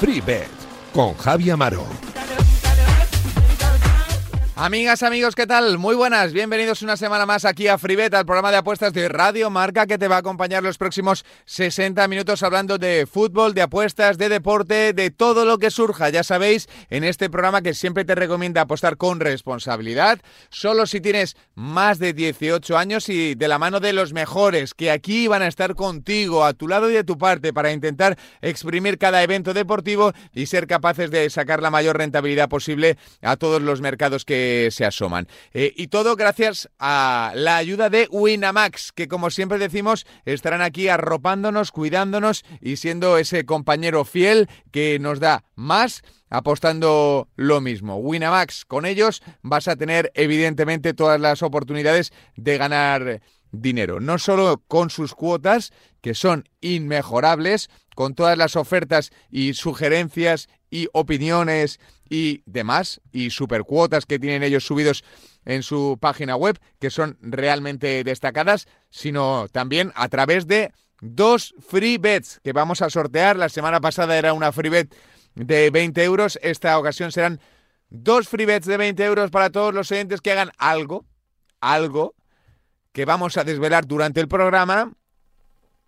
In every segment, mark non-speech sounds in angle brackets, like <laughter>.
Free Bet con Javi Amaro. Amigas, amigos, ¿qué tal? Muy buenas, bienvenidos una semana más aquí a Fribet, al programa de apuestas de Radio Marca que te va a acompañar los próximos 60 minutos hablando de fútbol, de apuestas, de deporte, de todo lo que surja. Ya sabéis, en este programa que siempre te recomienda apostar con responsabilidad, solo si tienes más de 18 años y de la mano de los mejores que aquí van a estar contigo, a tu lado y de tu parte, para intentar exprimir cada evento deportivo y ser capaces de sacar la mayor rentabilidad posible a todos los mercados que se asoman. Eh, y todo gracias a la ayuda de Winamax, que como siempre decimos, estarán aquí arropándonos, cuidándonos y siendo ese compañero fiel que nos da más apostando lo mismo. Winamax, con ellos vas a tener evidentemente todas las oportunidades de ganar dinero, no solo con sus cuotas, que son inmejorables, con todas las ofertas y sugerencias y opiniones y demás, y supercuotas que tienen ellos subidos en su página web, que son realmente destacadas, sino también a través de dos free bets que vamos a sortear. La semana pasada era una free bet de 20 euros, esta ocasión serán dos free bets de 20 euros para todos los oyentes que hagan algo, algo que vamos a desvelar durante el programa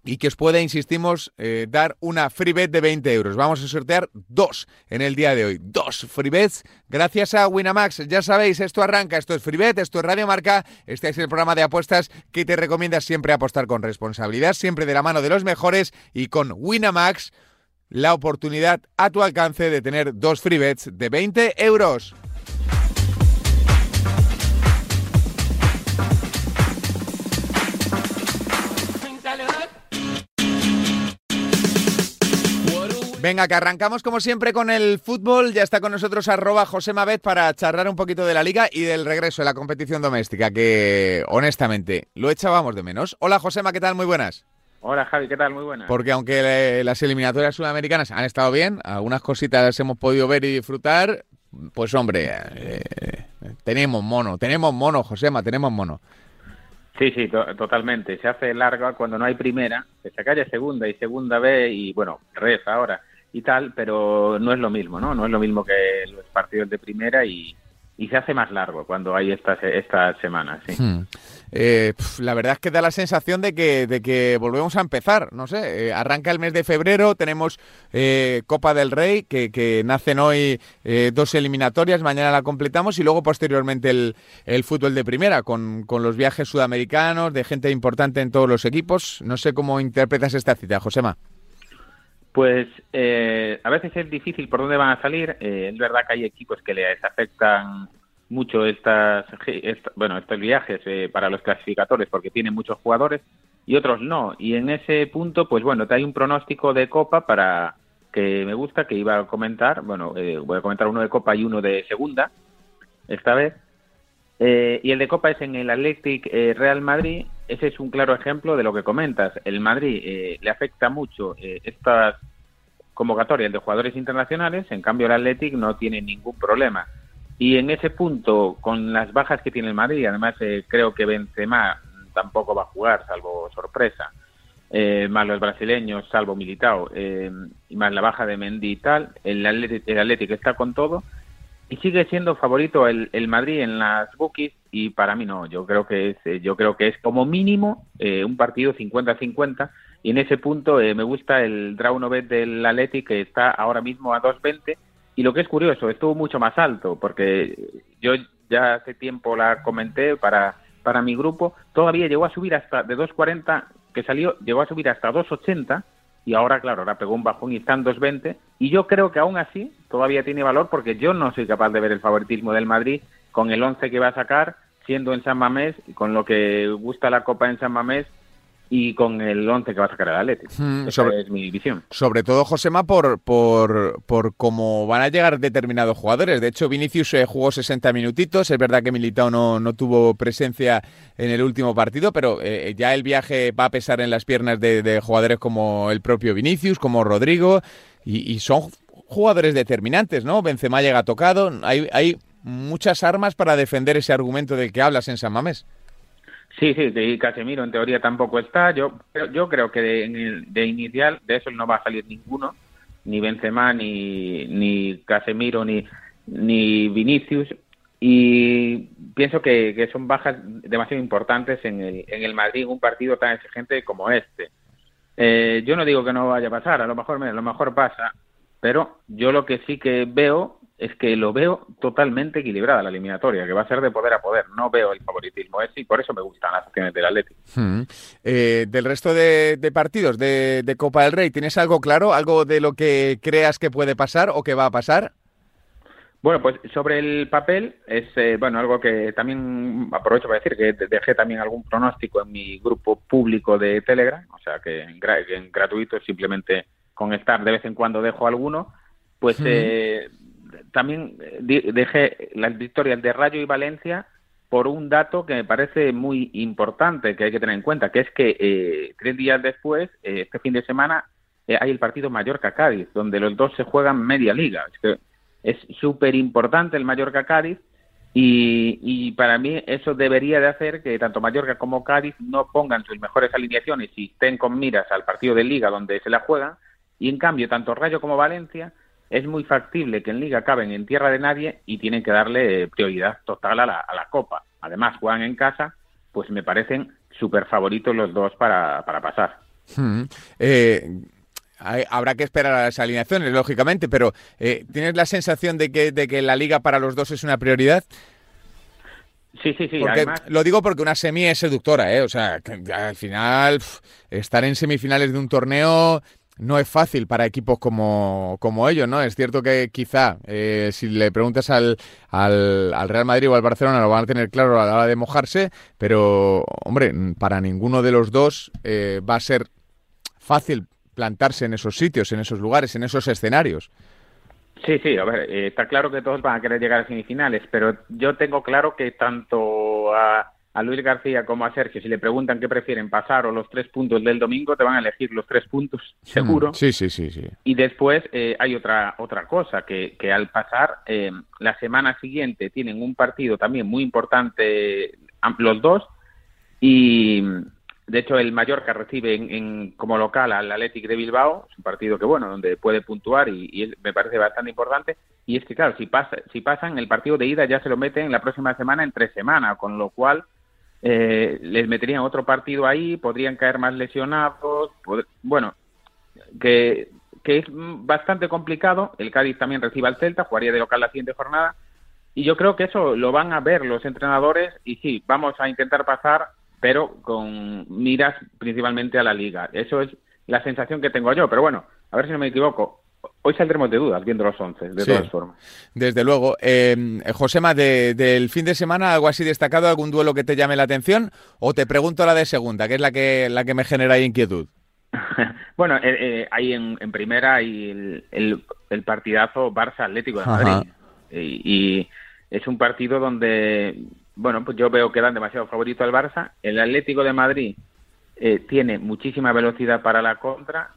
y que os pueda, insistimos, eh, dar una free bet de 20 euros. Vamos a sortear dos en el día de hoy. Dos free bets gracias a Winamax. Ya sabéis, esto arranca, esto es free bet, esto es Radio Marca, este es el programa de apuestas que te recomienda siempre apostar con responsabilidad, siempre de la mano de los mejores y con Winamax la oportunidad a tu alcance de tener dos free bets de 20 euros. Venga, que arrancamos como siempre con el fútbol. Ya está con nosotros arroba José Mabet para charlar un poquito de la liga y del regreso de la competición doméstica, que honestamente lo echábamos de menos. Hola Josema, ¿qué tal? Muy buenas. Hola Javi, ¿qué tal? Muy buenas. Porque aunque las eliminatorias sudamericanas han estado bien, algunas cositas hemos podido ver y disfrutar, pues hombre, eh, tenemos mono, tenemos mono, Josema, tenemos mono. Sí, sí, totalmente. Se hace larga cuando no hay primera, se saca ya segunda y segunda B y bueno, reza ahora y tal, pero no es lo mismo, ¿no? No es lo mismo que los partidos de primera y, y se hace más largo cuando hay estas, estas semanas, sí. Hmm. Eh, la verdad es que da la sensación de que, de que volvemos a empezar, no sé, eh, arranca el mes de febrero, tenemos eh, Copa del Rey, que, que nacen hoy dos eliminatorias, mañana la completamos y luego posteriormente el, el fútbol de primera, con, con, los viajes sudamericanos, de gente importante en todos los equipos. No sé cómo interpretas esta cita, Josema. Pues eh, a veces es difícil por dónde van a salir. Eh, es verdad que hay equipos que les afectan mucho estas, bueno, estos viajes eh, para los clasificadores porque tienen muchos jugadores y otros no. Y en ese punto, pues bueno, te hay un pronóstico de Copa para que me gusta, que iba a comentar. Bueno, voy a comentar uno de Copa y uno de Segunda, esta vez. y el de Copa es en el Athletic Real Madrid ese es un claro ejemplo de lo que comentas. El Madrid eh, le afecta mucho eh, estas convocatorias de jugadores internacionales, en cambio el Athletic no tiene ningún problema. Y en ese punto, con las bajas que tiene el Madrid, además eh, creo que Benzema tampoco va a jugar, salvo sorpresa, más los brasileños, salvo Militao, y más la baja de Mendy y tal, el Athletic, el Athletic está con todo y sigue siendo favorito el, el, Madrid en las bookies y para mí no yo creo que es eh, yo creo que es como mínimo eh, un partido 50-50 y en ese punto eh, me gusta el draw no bet del Atleti que está ahora mismo a 2.20 y lo que es curioso estuvo mucho más alto porque yo ya hace tiempo la comenté para para mi grupo todavía llegó a subir hasta de 2.40 que salió llegó a subir hasta 2.80 y ahora, claro, ahora pegó un bajón y están 2.20. Y yo creo que aún así todavía tiene valor porque yo no soy capaz de ver el favoritismo del Madrid con el 11 que va a sacar, siendo en San Mamés, con lo que gusta la Copa en San Mamés y con el 11 que va a sacar el Atlético. Hmm, Esa es mi visión. Sobre todo, Josema, por, por, por cómo van a llegar determinados jugadores. De hecho, Vinicius eh, jugó 60 minutitos. Es verdad que Militao no, no tuvo presencia en el último partido, pero eh, ya el viaje va a pesar en las piernas de, jugadores como el propio Vinicius, como Rodrigo, y, son jugadores determinantes, ¿no? Benzema llega tocado, hay, hay muchas armas para defender ese argumento del que hablas en San Mamés. Sí, sí, de Casemiro en teoría tampoco está. Yo, yo creo que de, de inicial de eso no va a salir ninguno, ni Benzema, ni, ni Casemiro, ni, ni Vinicius. Y pienso que, son bajas demasiado importantes en el, en el Madrid, un partido tan exigente como este. Eh, yo no digo que no vaya a pasar, a lo mejor, a lo mejor pasa, pero yo lo que sí que veo es que lo veo totalmente equilibrada la eliminatoria, que va a ser de poder a poder. No veo el favoritismo ese y por eso me gustan las acciones del Atlético. Hmm. Eh, del resto de, partidos de, Copa del Rey, ¿tienes algo claro? ¿Algo de lo que creas que puede pasar o que va a pasar? Bueno, pues sobre el papel es eh, bueno algo que también aprovecho para decir que dejé también algún pronóstico en mi grupo público de Telegram, o sea que en, gratuito simplemente con estar de vez en cuando dejo alguno, pues eh, también eh, dejé las victorias de Rayo y Valencia por un dato que me parece muy importante que hay que tener en cuenta, que es que eh, tres días después, eh, este fin de semana, hay el partido Mallorca-Cádiz, donde los dos se juegan media liga. Es súper importante el Mallorca-Cádiz y, y, para mí eso debería de hacer que tanto Mallorca como Cádiz no pongan sus mejores alineaciones y estén con miras al partido de liga donde se la juegan y en cambio tanto Rayo como Valencia es muy factible que en Liga acaben en tierra de nadie y tienen que darle prioridad total a la, a la Copa. Además, juegan en casa, pues me parecen súper favoritos los dos para, para pasar. Hmm. Eh, habrá que esperar a las alineaciones, lógicamente, pero eh, ¿tienes la sensación de que, de que la Liga para los dos es una prioridad? Sí, sí, sí. Lo digo porque una semi es seductora, ¿eh? O sea, al final estar en semifinales de un torneo no es fácil para equipos como, como ellos, ¿no? Es cierto que quizá eh, si le preguntas al, al, Real Madrid o al Barcelona lo van a tener claro a la hora de mojarse, pero, hombre, para ninguno de los dos eh, va a ser fácil plantarse en esos sitios, en esos lugares, en esos escenarios. Sí, sí, a ver, eh, está claro que todos van a querer llegar a semifinales, pero yo tengo claro que tanto a a Luis García como a Sergio, si le preguntan qué prefieren, pasar o los tres puntos del domingo, te van a elegir los tres puntos, mm, seguro. Sí, sí, sí. sí. Y después eh, hay otra, otra cosa, que, que al pasar, eh, la semana siguiente tienen un partido también muy importante los dos, y de hecho el Mallorca recibe en, como local al Athletic de Bilbao, es un partido que, bueno, donde puede puntuar y, y me parece bastante importante, y es que, claro, si, pasa, si pasan, el partido de ida ya se lo meten la próxima semana en tres semanas, con lo cual eh, les meterían otro partido ahí, podrían caer más lesionados, bueno, que, que es bastante complicado. El Cádiz también recibe al Celta, jugaría de local la siguiente jornada. Y yo creo que eso lo van a ver los entrenadores y sí, vamos a intentar pasar, pero con miras principalmente a la liga. Eso es la sensación que tengo yo. Pero bueno, a ver si no me equivoco. Hoy saldremos de dudas viendo los 11, de todas formas. Desde luego. Eh, Josema, del fin de semana, ¿algo así destacado, algún duelo que te llame la atención? ¿O te pregunto la de segunda, que es la que, la que me genera inquietud? <laughs> bueno, eh, eh, ahí en, primera hay el, el, partidazo Barça-Atlético de Madrid. Y, es un partido donde, bueno, pues yo veo que dan demasiado favorito al Barça. El Atlético de Madrid eh, tiene muchísima velocidad para la contra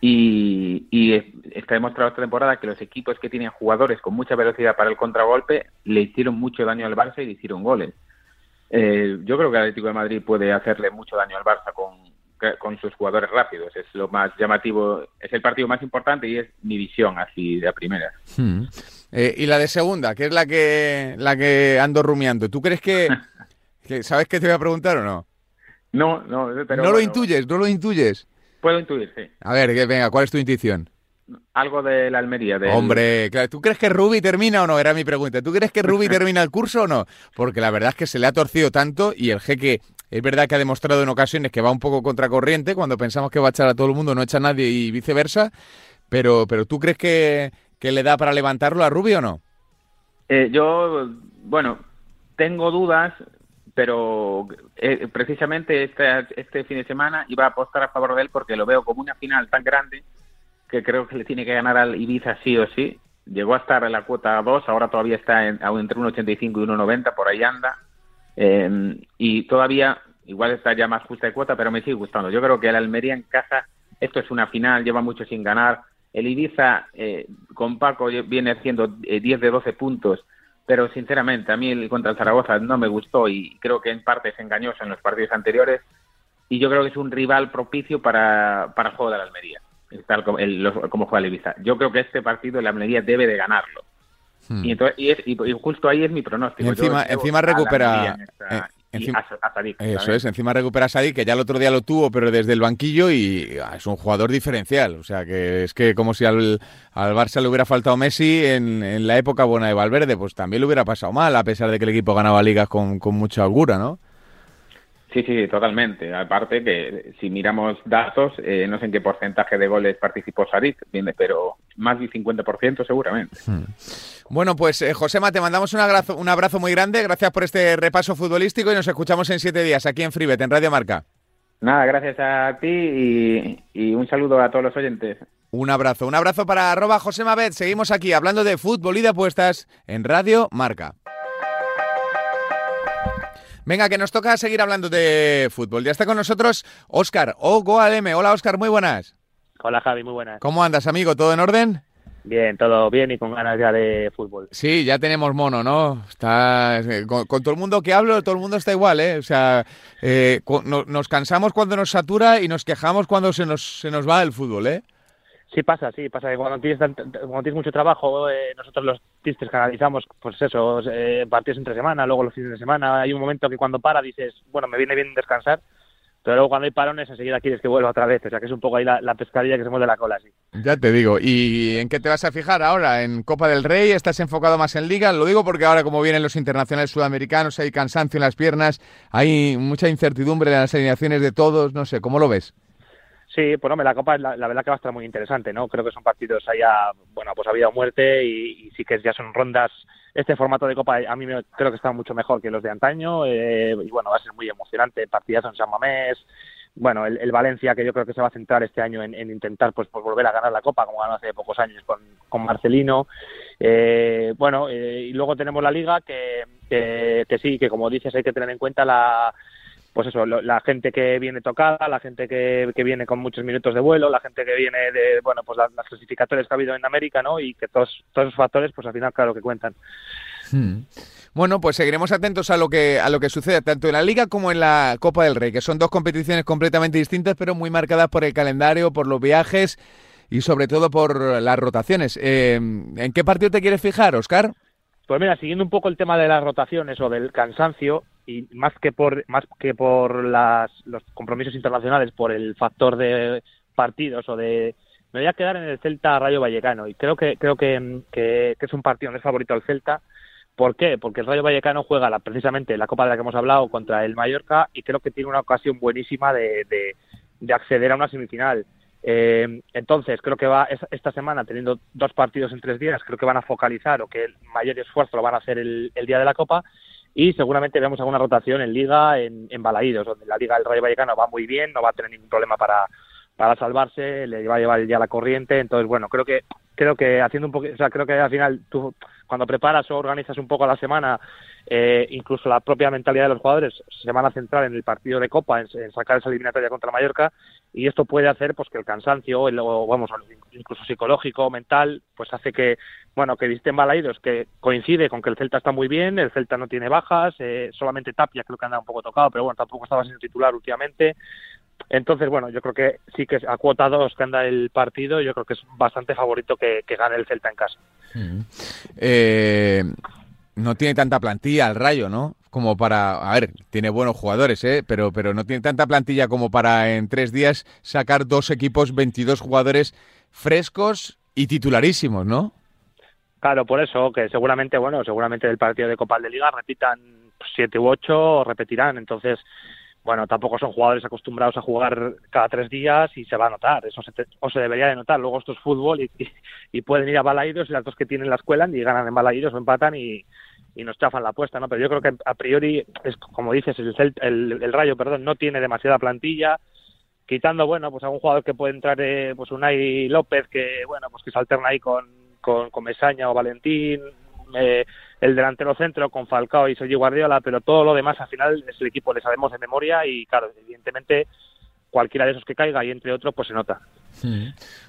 y, está demostrado esta temporada que los equipos que tienen jugadores con mucha velocidad para el contragolpe le hicieron mucho daño al Barça y le hicieron goles. Eh, yo creo que el Atlético de Madrid puede hacerle mucho daño al Barça con, con sus jugadores rápidos. Es lo más llamativo, es el partido más importante y es mi visión así de a primera. Hmm. Eh, y la de segunda, que es la que la que ando rumiando. ¿Tú crees que, <laughs> sabes qué te voy a preguntar o no? No, no, pero no lo intuyes, no lo intuyes. Puedo intuir, sí. A ver, venga, ¿cuál es tu intuición? Algo de la Almería. Hombre, ¿tú crees que Ruby termina o no? Era mi pregunta. ¿Tú crees que Ruby <laughs> termina el curso o no? Porque la verdad es que se le ha torcido tanto y el jeque es verdad que ha demostrado en ocasiones que va un poco contracorriente. Cuando pensamos que va a echar a todo el mundo, no echa a nadie y viceversa. Pero, pero ¿tú crees que, le da para levantarlo a Ruby o no? Eh, yo, bueno, tengo dudas pero eh, precisamente este, este fin de semana iba a apostar a favor de él porque lo veo como una final tan grande que creo que le tiene que ganar al Ibiza sí o sí. Llegó a estar en la cuota 2, ahora todavía está en, entre 1,85 y 1,90, por ahí anda. Eh, y todavía, igual está ya más justa de cuota, pero me sigue gustando. Yo creo que el Almería en casa, esto es una final, lleva mucho sin ganar. El Ibiza eh, con Paco viene haciendo 10 de 12 puntos, pero sinceramente a mí el contra el Zaragoza no me gustó y creo que en parte es engañoso en los partidos anteriores y yo creo que es un rival propicio para, para el juego de la Almería, tal como, el, como juega el Ibiza. Yo creo que este partido la Almería debe de ganarlo. Hmm. Y, entonces, y, justo ahí es mi pronóstico. encima, encima recupera... eso es, encima recupera a Sadik, que ya el otro día lo tuvo, pero desde el banquillo y ah, es un jugador diferencial. O sea, que es que como si al, al Barça le hubiera faltado Messi en, en, la época buena de Valverde, pues también le hubiera pasado mal, a pesar de que el equipo ganaba ligas con, con mucha holgura, ¿no? Sí, sí, totalmente. Aparte que si miramos datos, eh, no sé en qué porcentaje de goles participó Sarit, pero más del 50% seguramente. Hmm. Bueno, pues eh, Josema, te mandamos un abrazo, un abrazo muy grande. Gracias por este repaso futbolístico y nos escuchamos en siete días aquí en Freebet, en Radio Marca. Nada, gracias a ti y, un saludo a todos los oyentes. Un abrazo, un abrazo para arroba Josema Bet. Seguimos aquí hablando de fútbol y de apuestas en Radio Marca. Venga, que nos toca seguir hablando de fútbol. Ya está con nosotros Óscar o Goaleme. Hola Óscar, muy buenas. Hola Javi, muy buenas. ¿Cómo andas, amigo? ¿Todo en orden? Bien, todo bien y con ganas ya de fútbol. Sí, ya tenemos mono, ¿no? Está con, todo el mundo que hablo, todo el mundo está igual, ¿eh? O sea, eh, nos cansamos cuando nos satura y nos quejamos cuando se nos, se nos va el fútbol, ¿eh? Sí pasa, sí, pasa que cuando tienes, cuando tienes mucho trabajo, eh, nosotros los tistes canalizamos, pues eso, eh, partidos entre semana, luego los fines de semana, hay un momento que cuando para dices, bueno, me viene bien descansar, pero luego cuando hay parones enseguida quieres que vuelva otra vez, o sea que es un poco ahí la, pescadilla que se mueve la cola, sí. Ya te digo, ¿y en qué te vas a fijar ahora? ¿En Copa del Rey? ¿Estás enfocado más en Liga? Lo digo porque ahora como vienen los internacionales sudamericanos, hay cansancio en las piernas, hay mucha incertidumbre en las alineaciones de todos, no sé, ¿cómo lo ves? Sí, pues la Copa la, verdad que va a estar muy interesante, ¿no? Creo que son partidos allá, bueno, pues ha habido muerte y, sí que ya son rondas. Este formato de Copa a mí me, creo que está mucho mejor que los de antaño eh, y bueno, va a ser muy emocionante. Partidazo en San Mamés, bueno, el, Valencia que yo creo que se va a centrar este año en, intentar pues, pues, volver a ganar la Copa como ganó hace pocos años con, con Marcelino. Eh, bueno, eh, y luego tenemos la Liga que, que sí, que como dices hay que tener en cuenta la pues eso, la gente que viene tocada, la gente que, que, viene con muchos minutos de vuelo, la gente que viene de, bueno, pues las, clasificatorias que ha habido en América, ¿no? Y que todos, todos esos factores, pues al final, claro, que cuentan. Hmm. Bueno, pues seguiremos atentos a lo que a lo que sucede tanto en la Liga como en la Copa del Rey, que son dos competiciones completamente distintas, pero muy marcadas por el calendario, por los viajes y sobre todo por las rotaciones. Eh, ¿En qué partido te quieres fijar, Oscar? Pues mira, siguiendo un poco el tema de las rotaciones o del cansancio, y más que por más que por las, los compromisos internacionales, por el factor de partidos o de me voy a quedar en el Celta Rayo Vallecano y creo que creo que, que, es un partido no es favorito al Celta. ¿Por qué? Porque el Rayo Vallecano juega la, precisamente la Copa de la que hemos hablado contra el Mallorca y creo que tiene una ocasión buenísima de, de, de acceder a una semifinal. Eh, entonces, creo que va esta semana, teniendo dos partidos en tres días, creo que van a focalizar o que el mayor esfuerzo lo van a hacer el, día de la Copa y seguramente vemos alguna rotación en Liga, en, en Balaídos, donde la Liga del Rayo Vallecano va muy bien, no va a tener ningún problema para, para salvarse, le va a llevar ya la corriente, entonces bueno, creo que creo que haciendo un poco, o sea, creo que al final tú cuando preparas o organizas un poco la semana, eh, incluso la propia mentalidad de los jugadores se van a centrar en el partido de Copa, en, sacar esa eliminatoria contra Mallorca, y esto puede hacer pues que el cansancio, o vamos, incluso psicológico, mental, pues hace que, bueno, que visten balaídos, que coincide con que el Celta está muy bien, el Celta no tiene bajas, eh, solamente Tapia creo que anda un poco tocado, pero bueno, tampoco estaba siendo titular últimamente, entonces, bueno, yo creo que sí que a cuota 2 que anda el partido, yo creo que es bastante favorito que, gane el Celta en casa. Eh, no tiene tanta plantilla el Rayo, ¿no? Como para, a ver, tiene buenos jugadores, ¿eh? Pero, pero no tiene tanta plantilla como para en tres días sacar dos equipos, 22 jugadores frescos y titularísimos, ¿no? Claro, por eso, que seguramente, bueno, seguramente el partido de Copa de Liga repitan siete u ocho, repetirán, entonces bueno, tampoco son jugadores acostumbrados a jugar cada tres días y se va a notar, eso se o se debería de notar. Luego esto es fútbol y, pueden ir a Balaídos y las dos que tienen la escuela y ganan en Balaídos o empatan y, y nos chafan la apuesta, ¿no? Pero yo creo que a priori, es como dices, el, el, Rayo, perdón, no tiene demasiada plantilla, quitando, bueno, pues algún jugador que puede entrar, eh, pues Unai López, que, bueno, pues que se alterna ahí con, con Mesaña o Valentín, eh, el delantero centro con Falcao y Sergio Guardiola, pero todo lo demás al final es el equipo, le sabemos de memoria y claro, evidentemente cualquiera de esos que caiga y entre otros pues se nota.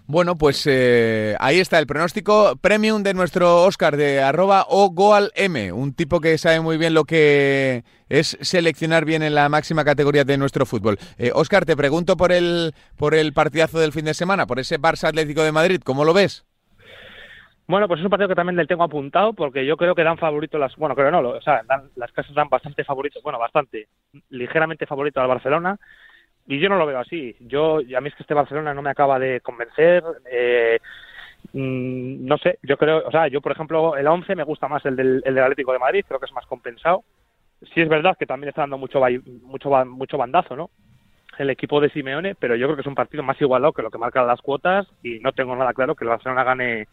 Bueno, pues eh, ahí está el pronóstico premium de nuestro Oscar de arroba o goal m, un tipo que sabe muy bien lo que es seleccionar bien en la máxima categoría de nuestro fútbol. Eh, Oscar, te pregunto por el, por el partidazo del fin de semana, por ese Barça Atlético de Madrid, ¿cómo lo ves? Bueno, pues es un partido que también le tengo apuntado porque yo creo que dan favorito las, bueno, creo no, o sea, las casas dan bastante favorito, bueno, bastante, ligeramente favorito al Barcelona y yo no lo veo así. Yo, a mí es que este Barcelona no me acaba de convencer. Eh, mm, no sé, yo creo, o sea, yo por ejemplo, el 11 me gusta más el del, el del Atlético de Madrid, creo que es más compensado. Sí es verdad que también está dando mucho, mucho, mucho bandazo, ¿no? El equipo de Simeone, pero yo creo que es un partido más igualado que lo que marcan las cuotas y no tengo nada claro que el Barcelona gane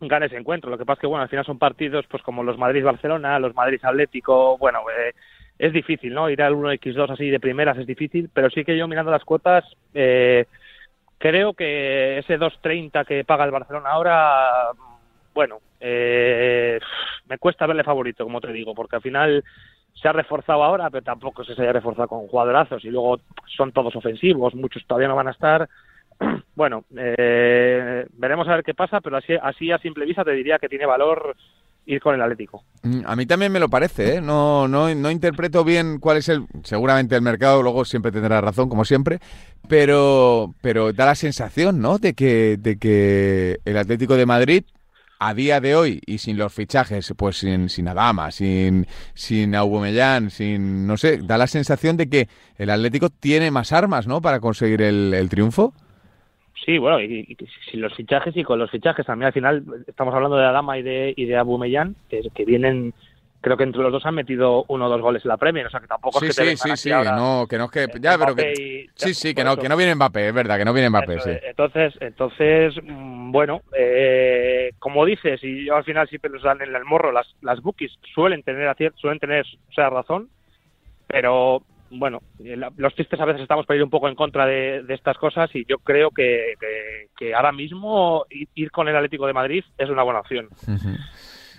gane ese encuentro. Lo que pasa es que, bueno, al final son partidos pues como los Madrid-Barcelona, los Madrid-Atlético, bueno, eh, es difícil, ¿no? Ir al 1x2 así de primeras es difícil, pero sí que yo mirando las cuotas, eh, creo que ese 2.30 que paga el Barcelona ahora, bueno, eh, me cuesta verle favorito, como te digo, porque al final se ha reforzado ahora, pero tampoco se haya reforzado con jugadorazos y luego son todos ofensivos, muchos todavía no van a estar. <clears throat> Bueno, eh, veremos a ver qué pasa, pero así, así a simple vista te diría que tiene valor ir con el Atlético. Mm, a mí también me lo parece, ¿eh? no, no, no interpreto bien cuál es el, seguramente el mercado, luego siempre tendrá razón, como siempre, pero, pero da la sensación, ¿no? De que, de que el Atlético de Madrid a día de hoy y sin los fichajes, pues sin, sin Adama, sin, sin Aubameyang, sin, no sé, da la sensación de que el Atlético tiene más armas, ¿no? Para conseguir el, el triunfo. Sí, bueno, y, sin los fichajes y con los fichajes también al final estamos hablando de Adama y de, y de que, que vienen creo que entre los dos han metido uno o dos goles en la Premier, o sea que tampoco es que sí, sí, sí, no, que no es que ya, pero que sí, sí, que no, que no viene Mbappé, es verdad, que no viene Mbappé, sí. Entonces, entonces, mm, bueno, eh, como dices, y yo al final siempre nos dan en el morro, las, las bookies suelen tener, suelen tener, o sea, razón, pero bueno, los tristes a veces estamos para ir un poco en contra de, estas cosas y yo creo que, que, ahora mismo ir con el Atlético de Madrid es una buena opción.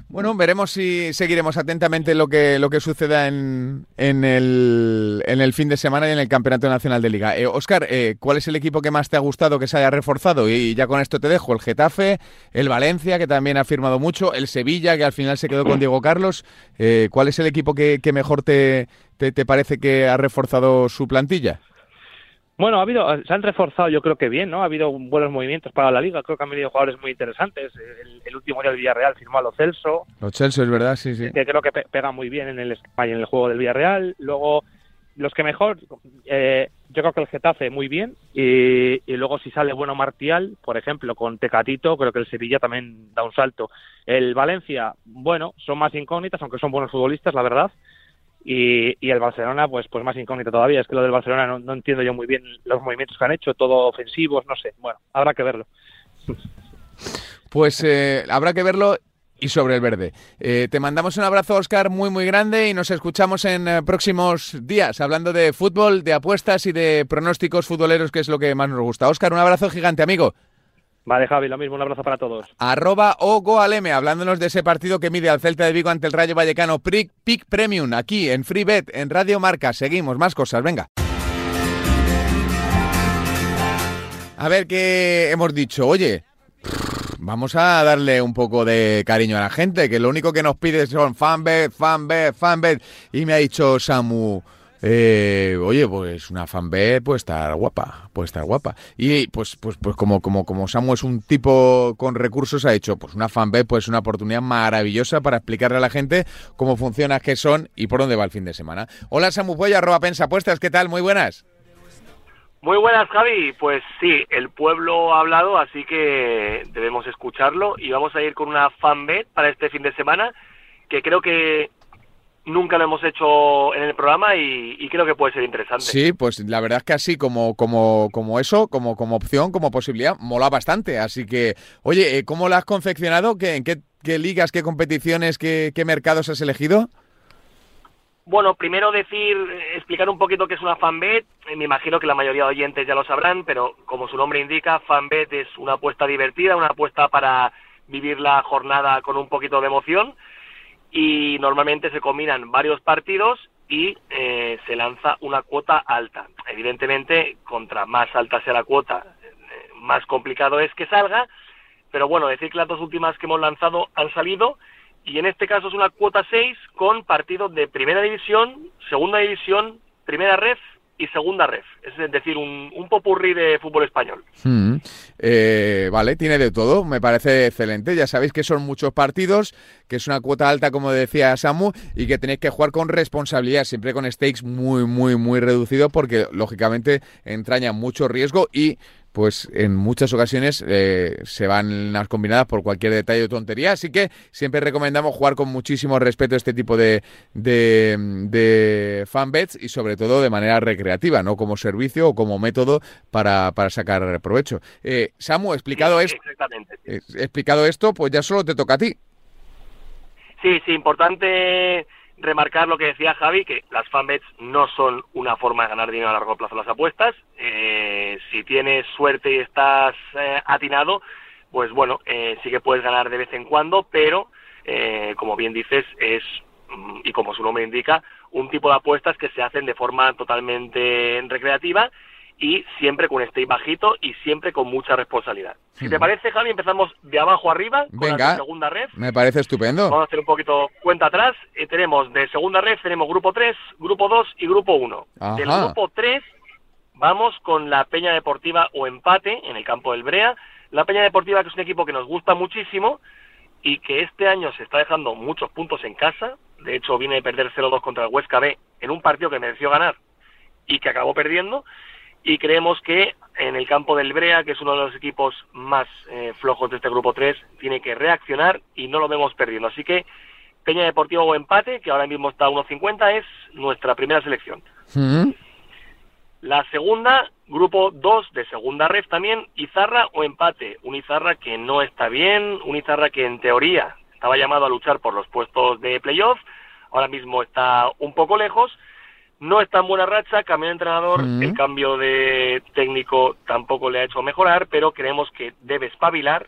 Bueno, veremos si seguiremos atentamente lo que, lo que suceda en, en, el, en el fin de semana y en el Campeonato Nacional de Liga. Oscar, eh, eh, ¿cuál es el equipo que más te ha gustado que se haya reforzado? Y ya con esto te dejo, el Getafe, el Valencia, que también ha firmado mucho, el Sevilla, que al final se quedó con Diego Carlos. Eh, ¿Cuál es el equipo que, mejor te, te parece que ha reforzado su plantilla? Bueno, ha habido, se han reforzado yo creo que bien, ¿no? Ha habido buenos movimientos para la liga, creo que han venido jugadores muy interesantes. El, último día del Villarreal firmó a Lo Celso. Lo Celso, es verdad, sí, sí. Que creo que pega muy bien en el, en el juego del Villarreal. Luego, los que mejor, eh, yo creo que el Getafe muy bien. Y, luego si sale bueno Martial, por ejemplo, con Tecatito, creo que el Sevilla también da un salto. El Valencia, bueno, son más incógnitas, aunque son buenos futbolistas, la verdad. Y, el Barcelona, pues, pues más incógnito todavía. Es que lo del Barcelona no, entiendo yo muy bien los movimientos que han hecho, todo ofensivos, no sé. Bueno, habrá que verlo. Pues eh, habrá que verlo y sobre el verde. Eh, te mandamos un abrazo, Oscar, muy, muy grande y nos escuchamos en eh, próximos días hablando de fútbol, de apuestas y de pronósticos futboleros, que es lo que más nos gusta. Oscar, un abrazo gigante, amigo. Vale, Javi, lo mismo, un abrazo para todos. Arroba Ogoaleme, hablándonos de ese partido que mide al Celta de Vigo ante el Rayo Vallecano, Pick Premium, aquí en FreeBet, en Radio Marca. Seguimos, más cosas, venga. A ver qué hemos dicho. Oye, vamos a darle un poco de cariño a la gente, que lo único que nos pide son fanbet, fanbet, fanbet. Y me ha dicho Samu, eh, oye, pues una fanbase puede estar guapa, puede estar guapa. Y pues, pues, pues como, como, como Samu es un tipo con recursos, ha hecho pues una fanbase, pues una oportunidad maravillosa para explicarle a la gente cómo funciona, qué son y por dónde va el fin de semana. Hola Samu Polla, arroba pensa apuestas, ¿qué tal? Muy buenas. Muy buenas, Javi. Pues sí, el pueblo ha hablado, así que debemos escucharlo y vamos a ir con una fanbet para este fin de semana que creo que nunca lo hemos hecho en el programa y, creo que puede ser interesante. Sí, pues la verdad es que así como, como, como eso, como, como opción, como posibilidad, mola bastante. Así que, oye, eh, ¿cómo la has confeccionado? ¿Qué, ¿En qué, ligas, qué competiciones, qué, qué mercados has elegido? Bueno, primero decir, explicar un poquito qué es una fanbet. Me imagino que la mayoría de oyentes ya lo sabrán, pero como su nombre indica, fanbet es una apuesta divertida, una apuesta para vivir la jornada con un poquito de emoción y normalmente se combinan varios partidos y eh, se lanza una cuota alta. Evidentemente, contra más alta sea la cuota, eh, más complicado es que salga. Pero bueno, decir que las dos últimas que hemos lanzado han salido y en este caso es una cuota 6 con partidos de primera división, segunda división, primera red y segunda red, es decir, un, un popurrí de fútbol español. Mm. Eh, vale, tiene de todo, me parece excelente. Ya sabéis que son muchos partidos, que es una cuota alta, como decía Samu, y que tenéis que jugar con responsabilidad, siempre con stakes muy, muy, muy reducidos, porque lógicamente entraña mucho riesgo y pues en muchas ocasiones eh, se van las combinadas por cualquier detalle o tontería. Así que siempre recomendamos jugar con muchísimo respeto este tipo de, de, de fanbets y sobre todo de manera recreativa, no como servicio o como método para, para sacar provecho. Eh, Samu, explicado, esto, eh, explicado esto, pues ya solo te toca a ti. Sí, sí, importante remarcar lo que decía Javi, que las fanbets no son una forma de ganar dinero a largo plazo las apuestas. Eh, si tienes suerte y estás eh, atinado, pues bueno, eh, sí que puedes ganar de vez en cuando, pero como bien dices, es, mm, y como su nombre indica, un tipo de apuestas que se hacen de forma totalmente recreativa y siempre con stake bajito y siempre con mucha responsabilidad. Si te parece, Javi, empezamos de abajo arriba con la segunda red. Me parece estupendo. Vamos a hacer un poquito cuenta atrás. Eh, tenemos de segunda red, tenemos grupo 3, grupo 2 y grupo 1. Del grupo 3 vamos con la Peña Deportiva o empate en el campo del Brea. La Peña Deportiva que es un equipo que nos gusta muchísimo y que este año se está dejando muchos puntos en casa. De hecho, viene de perder 0-2 contra el Huesca B en un partido que mereció ganar y que acabó perdiendo y creemos que en el campo del Brea, que es uno de los equipos más eh, flojos de este grupo 3, tiene que reaccionar y no lo vemos perdiendo. Así que Peña Deportivo o empate, que ahora mismo está a 1.50, es nuestra primera selección. La segunda, grupo 2 de segunda red también, Izarra o empate. Un Izarra que no está bien, un Izarra que en teoría estaba llamado a luchar por los puestos de playoff, ahora mismo está un poco lejos no está en buena racha, cambió de entrenador, el cambio de técnico tampoco le ha hecho mejorar, pero creemos que debe espabilar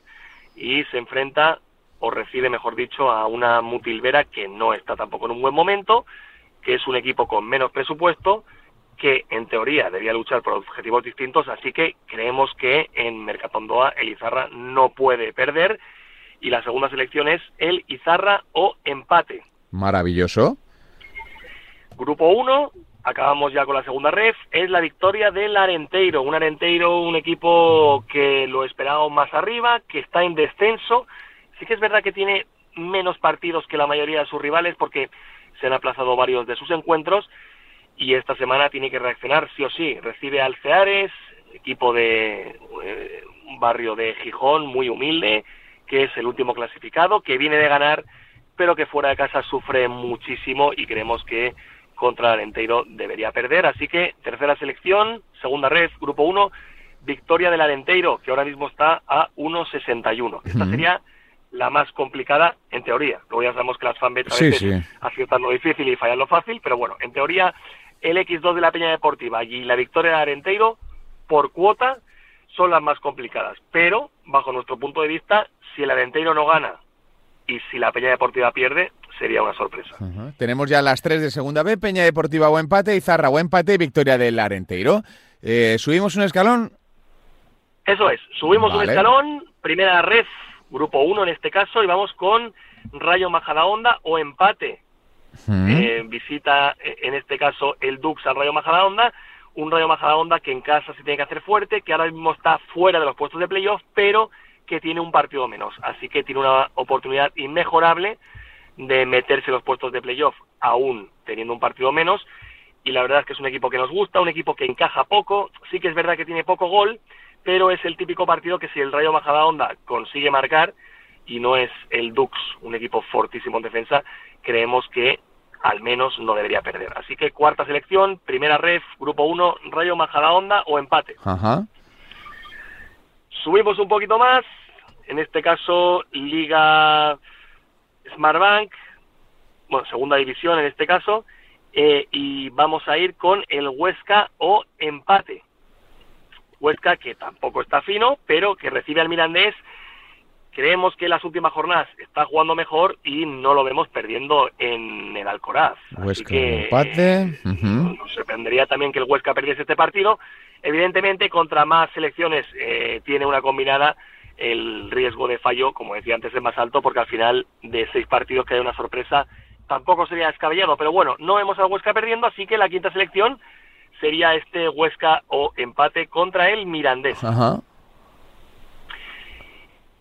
y se enfrenta, o recibe, mejor dicho, a una Mutilvera que no está tampoco en un buen momento, que es un equipo con menos presupuesto, que en teoría debía luchar por objetivos distintos, así que creemos que en Mercatondoa el Izarra no puede perder y la segunda selección es el Izarra o empate. Maravilloso. Grupo 1, acabamos ya con la segunda ref, es la victoria del Arenteiro. Un Arenteiro, un equipo que lo esperábamos más arriba, que está en descenso. Sí que es verdad que tiene menos partidos que la mayoría de sus rivales porque se han aplazado varios de sus encuentros y esta semana tiene que reaccionar sí o sí. Recibe al Ceares, equipo de eh, un barrio de Gijón muy humilde, que es el último clasificado, que viene de ganar, pero que fuera de casa sufre muchísimo y creemos que contra el Alenteiro debería perder. Así que tercera selección, segunda red, grupo 1, victoria del Alenteiro, que ahora mismo está a 1.61. Esta sería la más complicada en teoría. Luego ya sabemos que las fanbets a veces aciertan lo difícil y fallan lo fácil, pero bueno, en teoría el X2 de la Peña Deportiva y la victoria del Arenteiro por cuota son las más complicadas. Pero, bajo nuestro punto de vista, si el Arenteiro no gana y si la Peña Deportiva pierde, sería una sorpresa. Tenemos ya las tres de segunda B, Peña Deportiva o empate, Izarra o empate, victoria del Arenteiro. Eh, ¿Subimos un escalón? Eso es, subimos un escalón, primera red, grupo 1 en este caso, y vamos con Rayo Majadahonda o empate. Eh, visita, eh, en este caso, el Dux al Rayo Majadahonda, un Rayo Majadahonda que en casa se tiene que hacer fuerte, que ahora mismo está fuera de los puestos de playoff, pero que tiene un partido menos. Así que tiene una oportunidad inmejorable de meterse en los puestos de playoff, aún teniendo un partido menos. Y la verdad es que es un equipo que nos gusta, un equipo que encaja poco. Sí que es verdad que tiene poco gol, pero es el típico partido que si el Rayo Majadahonda consigue marcar y no es el Dux, un equipo fortísimo en defensa, creemos que al menos no debería perder. Así que cuarta selección, primera ref, grupo 1, Rayo Majadahonda o empate. Subimos un poquito más, en este caso Liga Smartbank, bueno, segunda división en este caso, eh, y vamos a ir con el Huesca o empate. Huesca que tampoco está fino, pero que recibe al Mirandés. Creemos que en las últimas jornadas está jugando mejor y no lo vemos perdiendo en el Alcoraz. Huesca Así que empate. nos sorprendería también que el Huesca perdiese este partido. Evidentemente, contra más selecciones eh, tiene una combinada, el riesgo de fallo, como decía antes, es más alto porque al final de seis partidos que hay una sorpresa tampoco sería descabellado. Pero bueno, no hemos a Huesca perdiendo, así que la quinta selección sería este Huesca o empate contra el Mirandés.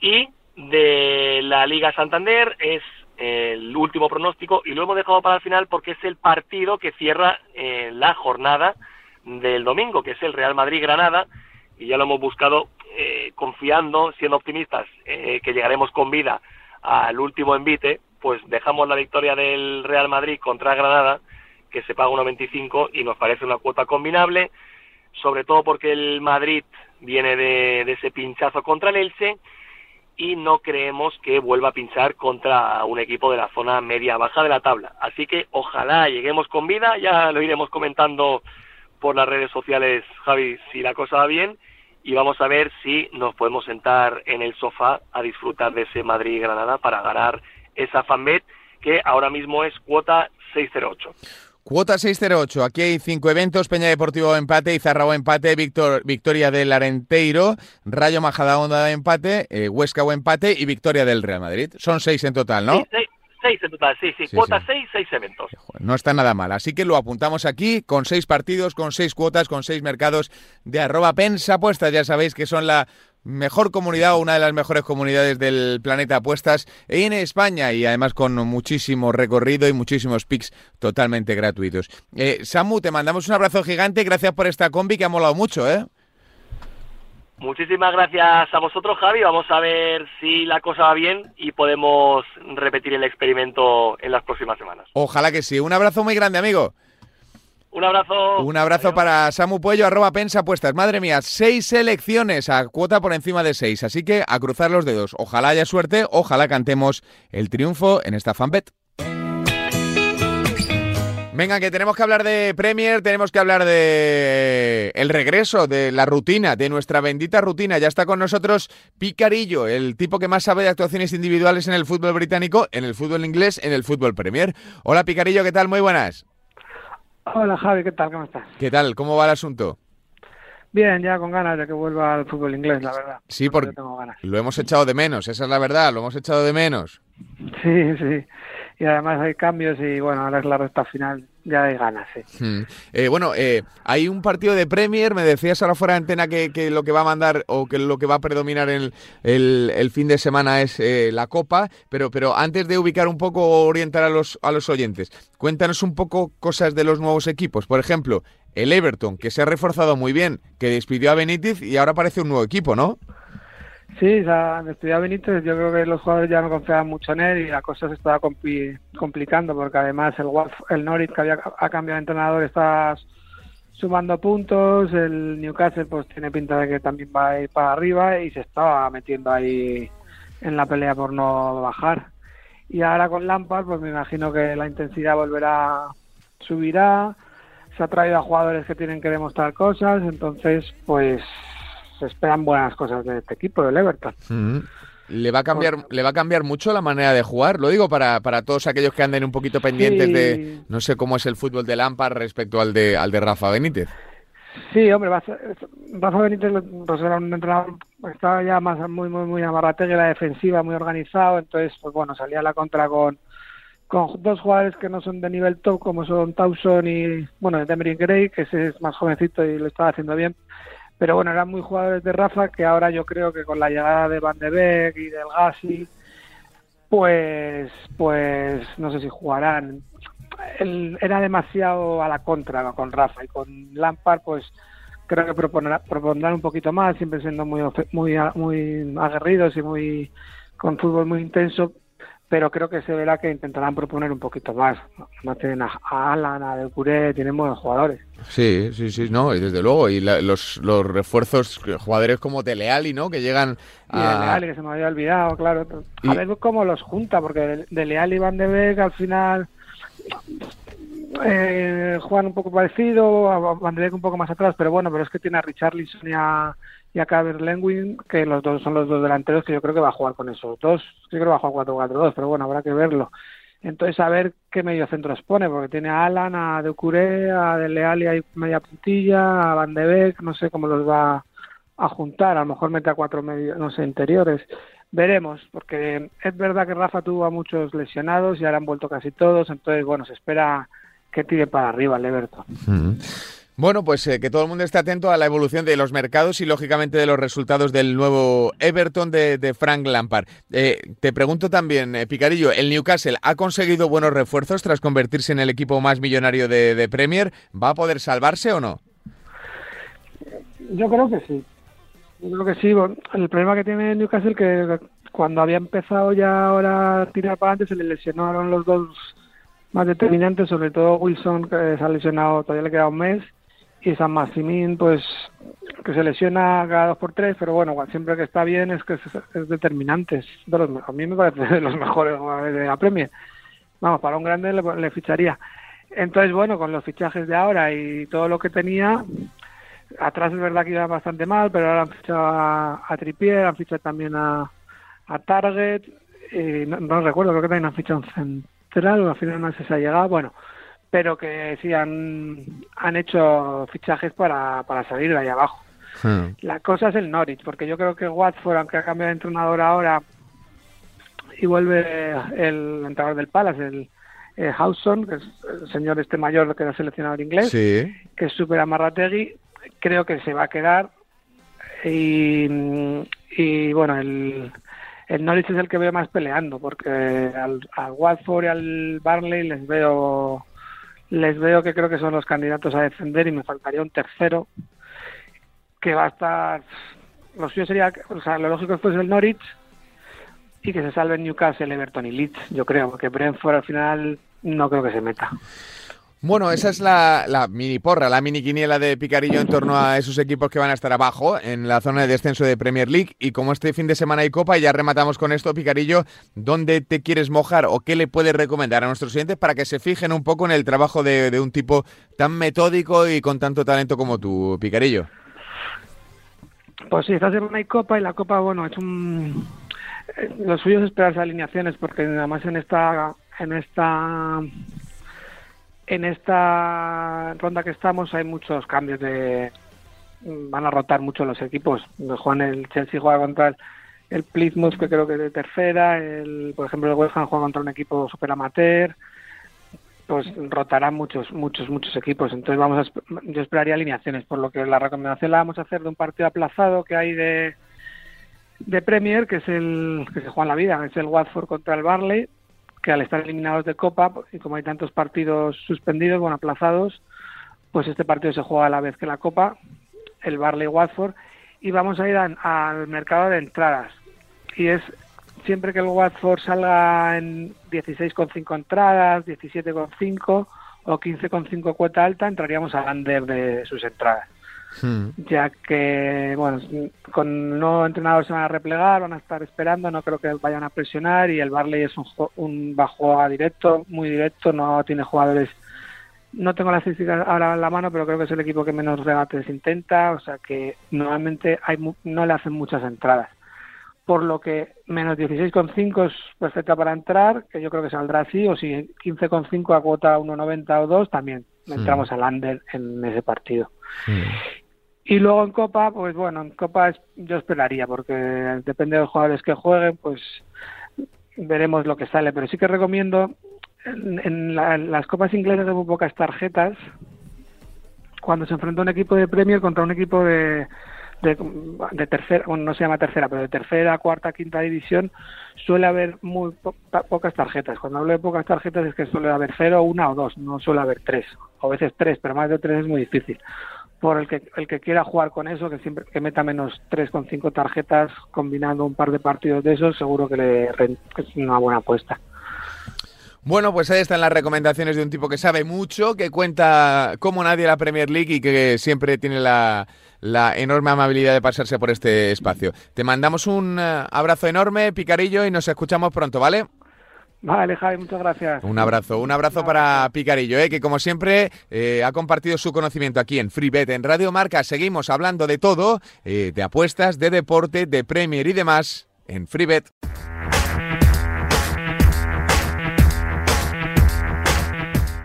Y de la Liga Santander es el último pronóstico y lo hemos dejado para el final porque es el partido que cierra eh, la jornada del domingo, que es el Real Madrid-Granada, y ya lo hemos buscado eh, confiando, siendo optimistas, eh, que llegaremos con vida al último envite, pues dejamos la victoria del Real Madrid contra Granada, que se paga 1.25 y nos parece una cuota combinable, sobre todo porque el Madrid viene de, ese pinchazo contra el Elche y no creemos que vuelva a pinchar contra un equipo de la zona media-baja de la tabla. Así que ojalá lleguemos con vida, ya lo iremos comentando por las redes sociales, Javi, si la cosa va bien, y vamos a ver si nos podemos sentar en el sofá a disfrutar de ese Madrid-Granada para ganar esa fanbet que ahora mismo es cuota 608. Cuota 608. Aquí hay cinco eventos: Peña Deportivo empate, Izarrao empate, Victor, Victoria del Arenteiro, Rayo Majadahonda empate, eh, Huesca o empate y Victoria del Real Madrid. Son seis en total, ¿no? Sí, seis, en total, sí, sí. cuota seis, seis eventos. No está nada mal. Así que lo apuntamos aquí con seis partidos, con seis cuotas, con seis mercados de arroba pensa apuestas. Ya sabéis que son la mejor comunidad o una de las mejores comunidades del planeta apuestas en España y además con muchísimo recorrido y muchísimos pics totalmente gratuitos. Eh, Samu, te mandamos un abrazo gigante, gracias por esta combi que ha molado mucho, ¿eh? Muchísimas gracias a vosotros, Javi. Vamos a ver si la cosa va bien y podemos repetir el experimento en las próximas semanas. Ojalá que sí. Un abrazo muy grande, amigo. Un abrazo. Un abrazo para Samu Puello, arroba pensa puestas. Madre mía, seis selecciones a cuota por encima de seis. Así que a cruzar los dedos. Ojalá haya suerte, ojalá cantemos el triunfo en esta fanbet. Venga, que tenemos que hablar de Premier, tenemos que hablar de el regreso, de la rutina, de nuestra bendita rutina. Ya está con nosotros Picarillo, el tipo que más sabe de actuaciones individuales en el fútbol británico, en el fútbol inglés, en el fútbol Premier. Hola Picarillo, ¿qué tal? Muy buenas. Hola Javi, ¿qué tal? ¿Cómo estás? ¿Qué tal? ¿Cómo va el asunto? Bien, ya con ganas de que vuelva al fútbol inglés, la verdad. Sí, porque lo hemos echado de menos, esa es la verdad, lo hemos echado de menos. Sí, sí. Y además hay cambios y bueno, ahora es la recta final ya hay ganas. Hmm. Eh, bueno, eh, hay un partido de Premier, me decías ahora fuera de antena que, que, lo que va a mandar o que lo que va a predominar el, el, fin de semana es eh, la Copa, pero, pero antes de ubicar un poco, orientar a los, a los oyentes, cuéntanos un poco cosas de los nuevos equipos. Por ejemplo, el Everton, que se ha reforzado muy bien, que despidió a Benítez y ahora parece un nuevo equipo, ¿no? Sí, o sea, estudiado Benítez, yo creo que los jugadores ya no confiaban mucho en él y la cosa se estaba complicando porque además el el Norwich que había ha cambiado de entrenador está sumando puntos, el Newcastle pues tiene pinta de que también va a ir para arriba y se estaba metiendo ahí en la pelea por no bajar. Y ahora con Lampard pues me imagino que la intensidad volverá, subirá, se ha traído a jugadores que tienen que demostrar cosas, entonces pues se esperan buenas cosas de este equipo, del Everton. Mm. ¿Le va, a cambiar, ¿Le va a cambiar mucho la manera de jugar? Lo digo para, para todos aquellos que anden un poquito pendientes de no sé cómo es el fútbol de Lampard respecto al de, al de Rafa Benítez. Sí, hombre, Rafa Benítez pues era un entrenador estaba ya más muy muy muy amarrategui la defensiva, muy organizado, entonces pues bueno, salía a la contra con con dos jugadores que no son de nivel top como son Towson y bueno, Demery Gray, que ese es más jovencito y lo estaba haciendo bien, pero bueno, eran muy jugadores de Rafa que ahora yo creo que con la llegada de Van de Beek y del Gassi, pues, pues no sé si jugarán. Era demasiado a la contra con Rafa y con Lampard, pues creo que propondrán un poquito más, siempre siendo muy, muy, muy aguerridos y muy con fútbol muy intenso, pero creo que se verá que intentarán proponer un poquito más. No tienen a Alan, a Del Curé, tienen buenos jugadores. Sí, sí, sí, no, y desde luego. Y los, los refuerzos, jugadores como Teleali, ¿no? Que llegan a... Y Teleali, que se me había olvidado, claro. A ver cómo los junta, porque Teleali y Van de Beek al final eh, juegan un poco parecido, Van de Beek un poco más atrás, pero bueno, pero es que tiene a Richarlison y a y a Caber que los dos son los dos delanteros que yo creo que va a jugar con esos dos. Yo creo que va a jugar 4-4-2, pero bueno, habrá que verlo. Entonces, a ver qué mediocentros pone, porque tiene a Alan, a Ducuré, a Dele Alli y media puntilla, a Van de Beek, no sé cómo los va a juntar, a lo mejor mete a cuatro medios, no sé, interiores. Veremos, porque es verdad que Rafa tuvo a muchos lesionados y ahora han vuelto casi todos, entonces, bueno, se espera que tire para arriba el Everton. Bueno, pues eh, que todo el mundo esté atento a la evolución de los mercados y lógicamente de los resultados del nuevo Everton de, Frank Lampard. Eh, te pregunto también, eh, Picarillo, ¿el Newcastle ha conseguido buenos refuerzos tras convertirse en el equipo más millonario de, Premier? ¿Va a poder salvarse o no? Yo creo que sí. Yo creo que sí. El problema que tiene Newcastle es que cuando había empezado ya ahora a tirar para adelante se le lesionaron los dos más determinantes, sobre todo Wilson que se ha lesionado, todavía le queda un mes y San Maximín pues que se lesiona cada dos por tres pero bueno siempre que está bien es que es, determinante de los, a mí me parece de los <laughs> mejores de la Premier. Vamos para un grande le, ficharía. Entonces bueno con los fichajes de ahora y todo lo que tenía atrás es verdad que iba bastante mal pero ahora han fichado a, a Trippier han fichado también a, a Target y no, recuerdo creo que también han fichado un central al final no sé si ha llegado bueno pero que sí han, han hecho fichajes para, para salir de ahí abajo. Hmm. La cosa es el Norwich, porque yo creo que Watford, aunque ha cambiado de entrenador ahora y vuelve el entrenador del Palace, el eh, Howson, que es el señor este mayor que era seleccionador inglés, que es súper amarrategui, creo que se va a quedar. Y, y bueno, el, el Norwich es el que veo más peleando, porque al, al Watford y al Barley les veo les veo que creo que son los candidatos a defender y me faltaría un tercero que va a estar lo suyo sería o sea lo lógico es el Norwich y que se salve Newcastle, Everton y Leeds yo creo porque Brentford al final no creo que se meta bueno, esa es la, mini porra, la mini quiniela de Picarillo en torno a esos equipos que van a estar abajo en la zona de descenso de Premier League. Y como este fin de semana hay Copa, ya rematamos con esto, Picarillo, ¿dónde te quieres mojar o qué le puedes recomendar a nuestros clientes para que se fijen un poco en el trabajo de, un tipo tan metódico y con tanto talento como tú, Picarillo? Pues sí, esta semana hay Copa y la Copa, bueno, es un... Eh, lo suyo es esperar alineaciones porque además en esta en esta en esta ronda que estamos hay muchos cambios de van a rotar mucho los equipos. Juan el Chelsea juega contra el, Plymouth que creo que es de tercera. El por ejemplo el West Ham juega contra un equipo super amateur pues rotarán muchos muchos muchos equipos. Entonces vamos a yo esperaría alineaciones por lo que la recomendación la vamos a hacer de un partido aplazado que hay de de Premier que es el que se juega en la vida es el Watford contra el Barley que al estar eliminados de Copa y como hay tantos partidos suspendidos, bueno, aplazados, pues este partido se juega a la vez que la Copa, el Barley Watford, y vamos a ir al mercado de entradas. Y es siempre que el Watford salga en 16,5 entradas, 17,5 o 15,5 cuota alta, entraríamos al under de sus entradas. Hmm. ya que, bueno, con nuevo entrenador se van a replegar, van a estar esperando, no creo que vayan a presionar y el Barley es un, un bajo a directo, muy directo, no tiene jugadores, no tengo la estadística ahora en la mano, pero creo que es el equipo que menos regates intenta, o sea que normalmente hay, no le hacen muchas entradas. Por lo que menos 16,5 es perfecta para entrar, que yo creo que saldrá así, o si 15,5 a cuota 1,90 o 2, también hmm. entramos al under en ese partido. Y luego en Copa, pues bueno, en Copa yo esperaría, porque depende de los jugadores que jueguen, pues veremos lo que sale. Pero sí que recomiendo, en, las Copas inglesas hay muy pocas tarjetas, cuando se enfrenta un equipo de Premier contra un equipo de, de, tercera, bueno, no se llama tercera, pero de tercera, cuarta, quinta división, suele haber muy pocas tarjetas. Cuando hablo de pocas tarjetas es que suele haber cero, una o dos, no suele haber tres, o a veces tres, pero más de tres es muy difícil por el que el que quiera jugar con eso, que siempre que meta menos 3,5 tarjetas combinando un par de partidos de esos, seguro que, le, es una buena apuesta. Bueno, pues ahí están las recomendaciones de un tipo que sabe mucho, que cuenta como nadie la Premier League y que siempre tiene la, la enorme amabilidad de pasarse por este espacio. Te mandamos un eh, abrazo enorme, Picarillo, y nos escuchamos pronto, ¿vale? Vale, Javi, muchas gracias. Un abrazo, un abrazo para Picarillo, ¿eh? que como siempre eh, ha compartido su conocimiento aquí en FreeBet, en Radio Marca. Seguimos hablando de todo, eh, de apuestas, de deporte, de Premier y demás en FreeBet.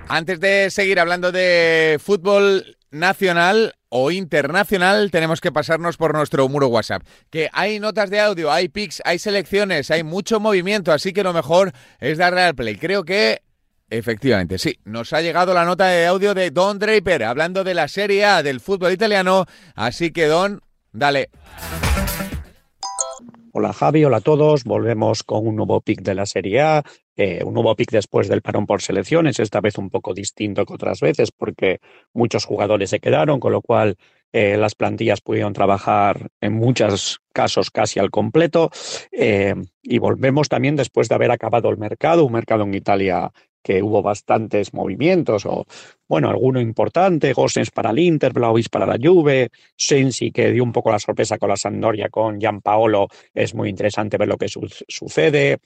Antes de seguir hablando de fútbol nacional o internacional, tenemos que pasarnos por nuestro muro WhatsApp. Que hay notas de audio, hay pics, hay selecciones, hay mucho movimiento, así que lo mejor es darle al play. Creo que Efectivamente, sí. Nos ha llegado la nota de audio de Don Draper hablando de la Serie A del fútbol italiano. Así que, Don, dale. Hola Javi, hola a todos. Volvemos con un nuevo pick de la Serie A. Eh, un nuevo pick después del parón por selecciones, esta vez un poco distinto que otras veces porque muchos jugadores se quedaron, con lo cual eh, las plantillas pudieron trabajar en muchos casos casi al completo. Eh, y volvemos también después de haber acabado el mercado, un mercado en Italia que hubo bastantes movimientos, o bueno, alguno importante, Gosens para el Inter, Blauvis para la Juve, Sensi que dio un poco la sorpresa con la Sandoria, con Gianpaolo, es muy interesante ver lo que sucede.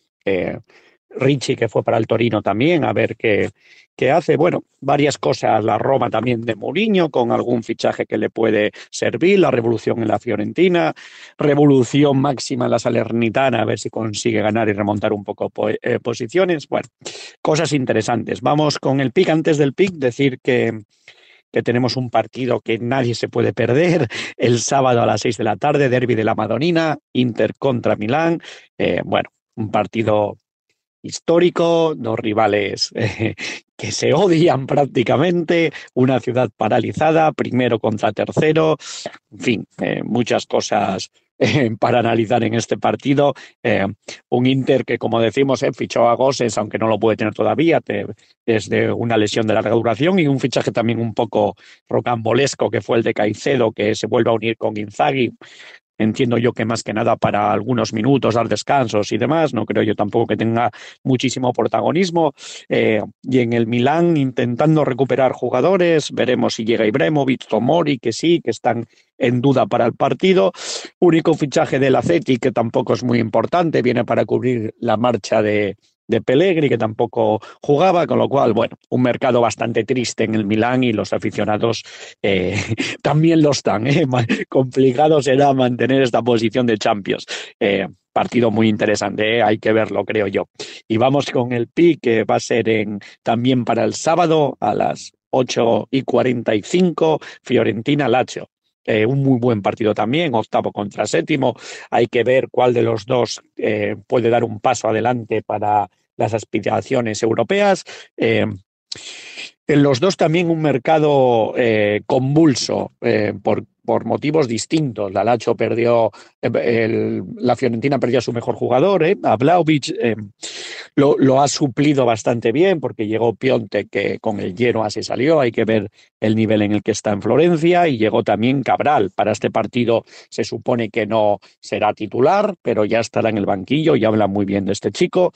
Richie, que fue para el Torino también, a ver qué, qué, hace. Bueno, varias cosas. La Roma también de Mourinho, con algún fichaje que le puede servir. La revolución en la Fiorentina. Revolución máxima en la Salernitana, a ver si consigue ganar y remontar un poco eh, posiciones. Bueno, cosas interesantes. Vamos con el pick. Antes del pick, decir que que tenemos un partido que nadie se puede perder el sábado a las seis de la tarde, Derby de la Madonina, Inter contra Milán. Eh, bueno, un partido histórico, dos rivales <laughs> eh, que se odian prácticamente, una ciudad paralizada, primero contra tercero, en fin, eh, muchas cosas eh, para analizar en este partido. un Inter que, como decimos, fichó a Gosses, aunque no lo puede tener todavía, desde una lesión de larga duración, y un fichaje también un poco rocambolesco, que fue el de Caicedo, que se vuelve a unir con Inzaghi. Entiendo yo que más que nada para algunos minutos, dar descansos y demás. No creo yo tampoco que tenga muchísimo protagonismo. Eh, y en el Milán intentando recuperar jugadores. Veremos si llega Ibrahimovic, Tomori, que sí, que están en duda para el partido. Único fichaje del Aceti, que tampoco es muy importante, viene para cubrir la marcha de, de Pellegrini, que tampoco jugaba, con lo cual, bueno, un mercado bastante triste en el Milán y los aficionados eh, <laughs> también lo están. ¿eh? Complicado será mantener esta posición de Champions. Eh, partido muy interesante, ¿eh? hay que verlo, creo yo. Y vamos con el PI, que va a ser también para el sábado a las 8 y 45, Fiorentina-Lacho. Eh, un muy buen partido también, octavo contra séptimo. Hay que ver cuál de los dos puede dar un paso adelante para las aspiraciones europeas. Eh, en los dos también un mercado convulso por por motivos distintos. La perdió, eh, la Fiorentina perdió a su mejor jugador, ¿eh? a Blaovic, eh, lo, ha suplido bastante bien porque llegó Pionte que con el lleno así salió, hay que ver el nivel en el que está en Florencia y llegó también Cabral. Para este partido se supone que no será titular, pero ya estará en el banquillo y habla muy bien de este chico.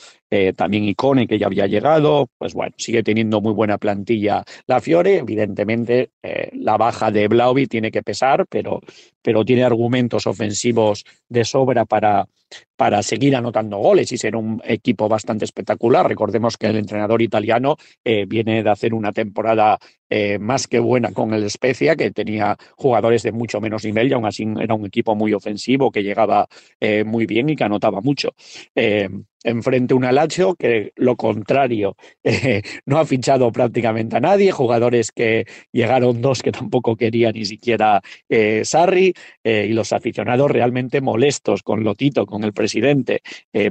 también Icone que ya había llegado, pues bueno, sigue teniendo muy buena plantilla la Fiore, evidentemente la baja de Blaovic tiene que pesar pero, pero tiene argumentos ofensivos de sobra para, para seguir anotando goles y ser un equipo bastante espectacular. Recordemos que el entrenador italiano eh, viene de hacer una temporada eh, más que buena con el Spezia, que tenía jugadores de mucho menos nivel y aún así era un equipo muy ofensivo que llegaba eh, muy bien y que anotaba mucho. enfrente un Alacho que lo contrario, <laughs> no ha fichado prácticamente a nadie, jugadores que llegaron dos que tampoco quería ni siquiera Sarri y los aficionados realmente molestos con Lotito, con el presidente,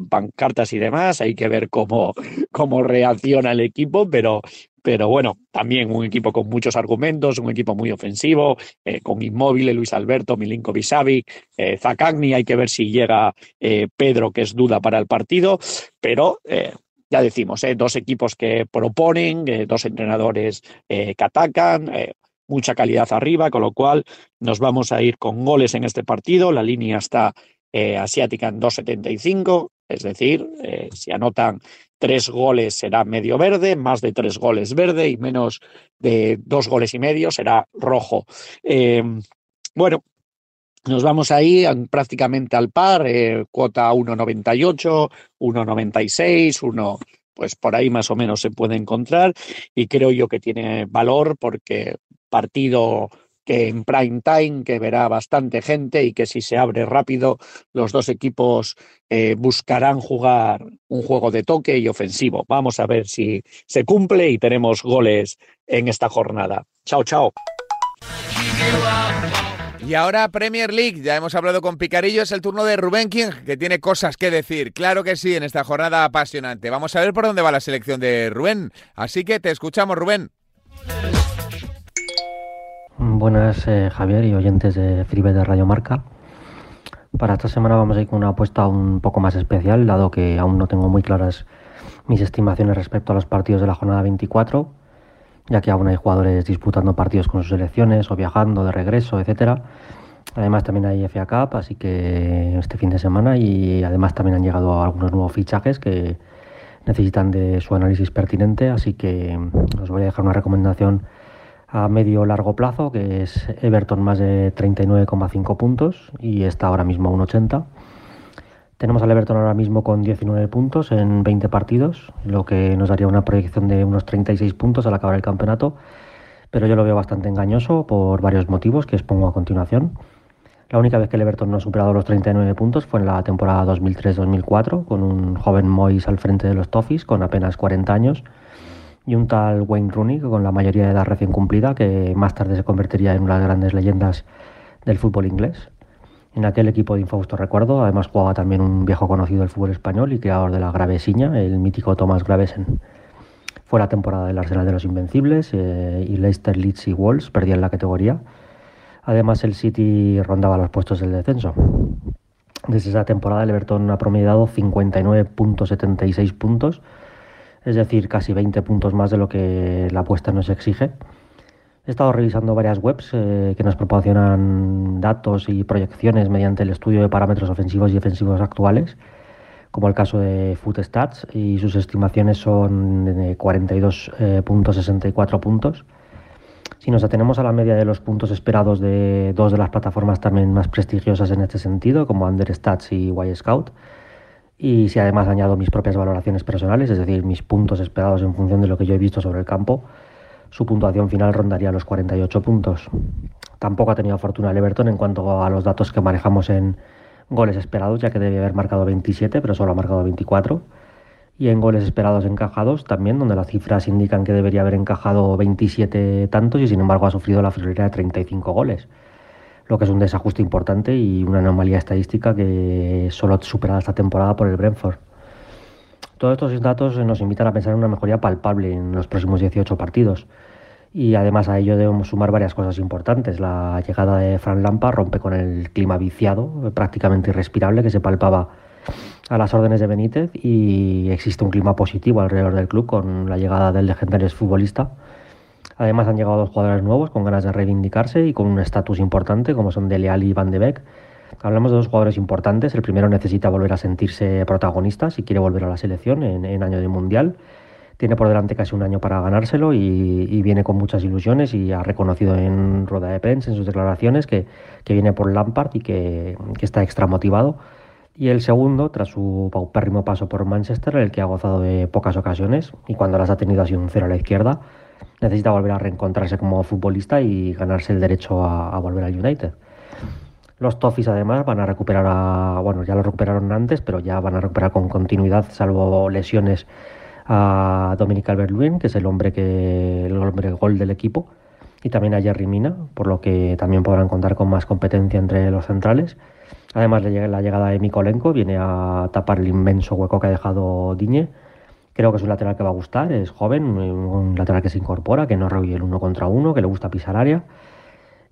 pancartas y demás. Hay que ver cómo, cómo reacciona el equipo, pero, pero bueno, también un equipo con muchos argumentos, un equipo muy ofensivo, eh, con Inmóvil, Luis Alberto, Milinko Savic, eh, Zacagni, hay que ver si llega eh, Pedro, que es duda para el partido, pero eh, ya decimos, dos equipos que proponen, dos entrenadores que atacan, mucha calidad arriba, con lo cual nos vamos a ir con goles en este partido, la línea está asiática en 2.75, es decir, si anotan tres goles será medio verde, más de tres goles verde y menos de dos goles y medio será rojo. Em, bueno, nos vamos ahí prácticamente al par, eh, cuota 1,98, 1,96, 1, pues por ahí más o menos se puede encontrar y creo yo que tiene valor porque partido que en prime time, que verá bastante gente y que si se abre rápido, los dos equipos eh, buscarán jugar un juego de toque y ofensivo. Vamos a ver si se cumple y tenemos goles en esta jornada. Chao, chao. Y ahora Premier League, ya hemos hablado con Picarillo, es el turno de Rubén King, que tiene cosas que decir. Claro que sí, en esta jornada apasionante. Vamos a ver por dónde va la selección de Rubén. Así que te escuchamos, Rubén. Buenas, eh, Javier y oyentes de Fribe de Radio Marca. Para esta semana vamos a ir con una apuesta un poco más especial, dado que aún no tengo muy claras mis estimaciones respecto a los partidos de la jornada 24, ya que aún hay jugadores disputando partidos con sus selecciones o viajando de regreso, etcétera. Además también hay FA Cup, así que este fin de semana y además también han llegado algunos nuevos fichajes que necesitan de su análisis pertinente, así que os voy a dejar una recomendación a medio largo plazo, que es Everton más de 39,5 puntos y está ahora mismo a 1,80. Tenemos al Everton ahora mismo con 19 puntos en 20 partidos, lo que nos daría una proyección de unos 36 puntos al acabar el campeonato, pero yo lo veo bastante engañoso por varios motivos que expongo a continuación. La única vez que el Everton no ha superado los 39 puntos fue en la temporada 2003-2004, con un joven Moyes al frente de los Toffees con apenas 40 años y un tal Wayne Rooney con la mayoría de edad recién cumplida que más tarde se convertiría en una de las grandes leyendas del fútbol inglés. En aquel equipo de infausto recuerdo, además jugaba también un viejo conocido del fútbol español y creador de la Gravesiña, el mítico Thomas Gravesen. Fue la temporada del Arsenal de los Invencibles eh, y Leicester, Leeds y Wolves perdían la categoría. Además, el City rondaba los puestos del descenso. Desde esa temporada, el Everton ha promediado 59.76 puntos es decir, casi 20 puntos más de lo que la apuesta nos exige. He estado revisando varias webs eh, que nos proporcionan datos y proyecciones mediante el estudio de parámetros ofensivos y defensivos actuales, como el caso de Footstats, y sus estimaciones son de 42.64 puntos. Si nos atenemos a la media de los puntos esperados de dos de las plataformas también más prestigiosas en este sentido, como Understats y Y Scout, y si además añado mis propias valoraciones personales, es decir, mis puntos esperados en función de lo que yo he visto sobre el campo, su puntuación final rondaría los 48 puntos. Tampoco ha tenido fortuna el Everton en cuanto a los datos que manejamos en goles esperados, ya que debe haber marcado 27, pero solo ha marcado 24. Y en goles esperados encajados también, donde las cifras indican que debería haber encajado 27 tantos y sin embargo ha sufrido la friolera de 35 goles lo que es un desajuste importante y una anomalía estadística que solo ha superado esta temporada por el Brentford. Todos estos datos nos invitan a pensar en una mejoría palpable en los próximos 18 partidos. Y además a ello debemos sumar varias cosas importantes. La llegada de Fran Lampa rompe con el clima viciado, prácticamente irrespirable, que se palpaba a las órdenes de Benítez y existe un clima positivo alrededor del club con la llegada del legendario futbolista Además han llegado dos jugadores nuevos con ganas de reivindicarse y con un estatus importante como son Dele Alli y Van de Beek. Hablamos de dos jugadores importantes. El primero necesita volver a sentirse protagonista si quiere volver a la selección en, año de mundial. Tiene por delante casi un año para ganárselo y, viene con muchas ilusiones y ha reconocido en rueda de prensa, en sus declaraciones, que, viene por Lampard y que, está extra motivado. Y el segundo, tras su paupérrimo paso por Manchester, el que ha gozado de pocas ocasiones y cuando las ha tenido ha sido un cero a la izquierda, necesita volver a reencontrarse como futbolista y ganarse el derecho a, volver al United. Los Toffees además van a recuperar a, bueno, ya lo recuperaron antes, pero ya van a recuperar con continuidad, salvo lesiones, a Dominic Albert-Lewin, que es el hombre que el hombre gol del equipo, y también a Jerry Mina, por lo que también podrán contar con más competencia entre los centrales. Además, la llegada de Mikolenko viene a tapar el inmenso hueco que ha dejado Diñe Creo que es un lateral que va a gustar, es joven, un lateral que se incorpora, que no rehuye el uno contra uno, que le gusta pisar área.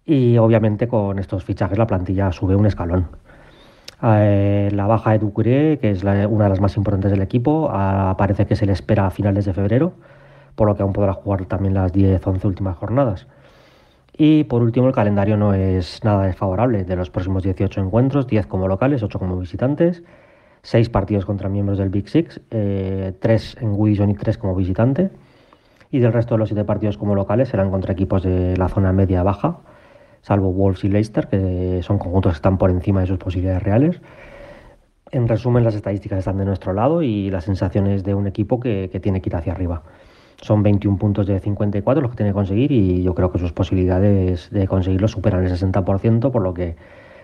Y obviamente con estos fichajes la plantilla sube un escalón. Eh, la baja de Ducuré, que es una de las más importantes del equipo, parece que se le espera a finales de febrero, por lo que aún podrá jugar también las 10-11 últimas jornadas. Y por último, el calendario no es nada desfavorable. De los próximos 18 encuentros, 10 como locales, 8 como visitantes seis partidos contra miembros del Big Six, eh, tres en Wilson y tres como visitante. Y del resto de los siete partidos como locales serán contra equipos de la zona media-baja, salvo Wolves y Leicester, que son conjuntos que están por encima de sus posibilidades reales. En resumen, las estadísticas están de nuestro lado y las sensaciones de un equipo que, que tiene que ir hacia arriba. Son 21 puntos de 54 los que tiene que conseguir y yo creo que sus posibilidades de conseguirlo superan el 60%, por lo que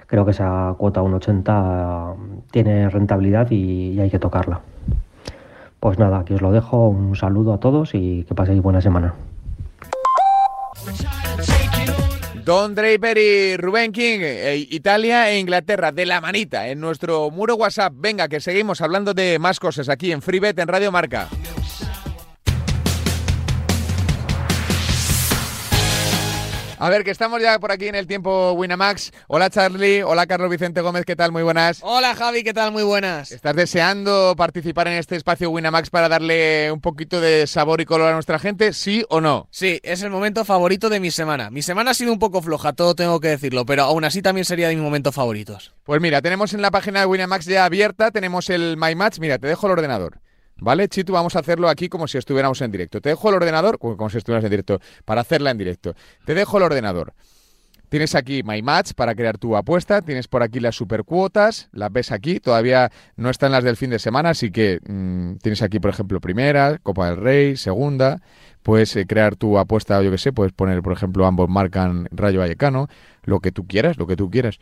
creo que esa cuota 1,80 tiene rentabilidad y, hay que tocarla. Pues nada, aquí os lo dejo. Un saludo a todos y que paséis buena semana. Don Draper y Rubén King, eh, Italia e Inglaterra, de la manita, en nuestro muro WhatsApp. Venga, que seguimos hablando de más cosas aquí en FreeBet en Radio Marca. A ver, que estamos ya por aquí en el tiempo Winamax. Hola Charlie, hola Carlos Vicente Gómez, ¿qué tal? Muy buenas. Hola Javi, ¿qué tal? Muy buenas. ¿Estás deseando participar en este espacio Winamax para darle un poquito de sabor y color a nuestra gente? ¿Sí o no? Sí, es el momento favorito de mi semana. Mi semana ha sido un poco floja, todo tengo que decirlo, pero aún así también sería de mis momentos favoritos. Pues mira, tenemos en la página de Winamax ya abierta, tenemos el My Match. Mira, te dejo el ordenador. ¿Vale, Chitu? Vamos a hacerlo aquí como si estuviéramos en directo. Te dejo el ordenador, como si estuvieras en directo, para hacerla en directo. Te dejo el ordenador. Tienes aquí My Match para crear tu apuesta, tienes por aquí las supercuotas, las ves aquí, todavía no están las del fin de semana, así que mm, tienes aquí, por ejemplo, primera, Copa del Rey, segunda, puedes eh, crear tu apuesta, yo que sé, puedes poner, por ejemplo, ambos marcan Rayo Vallecano, lo que tú quieras, lo que tú quieras.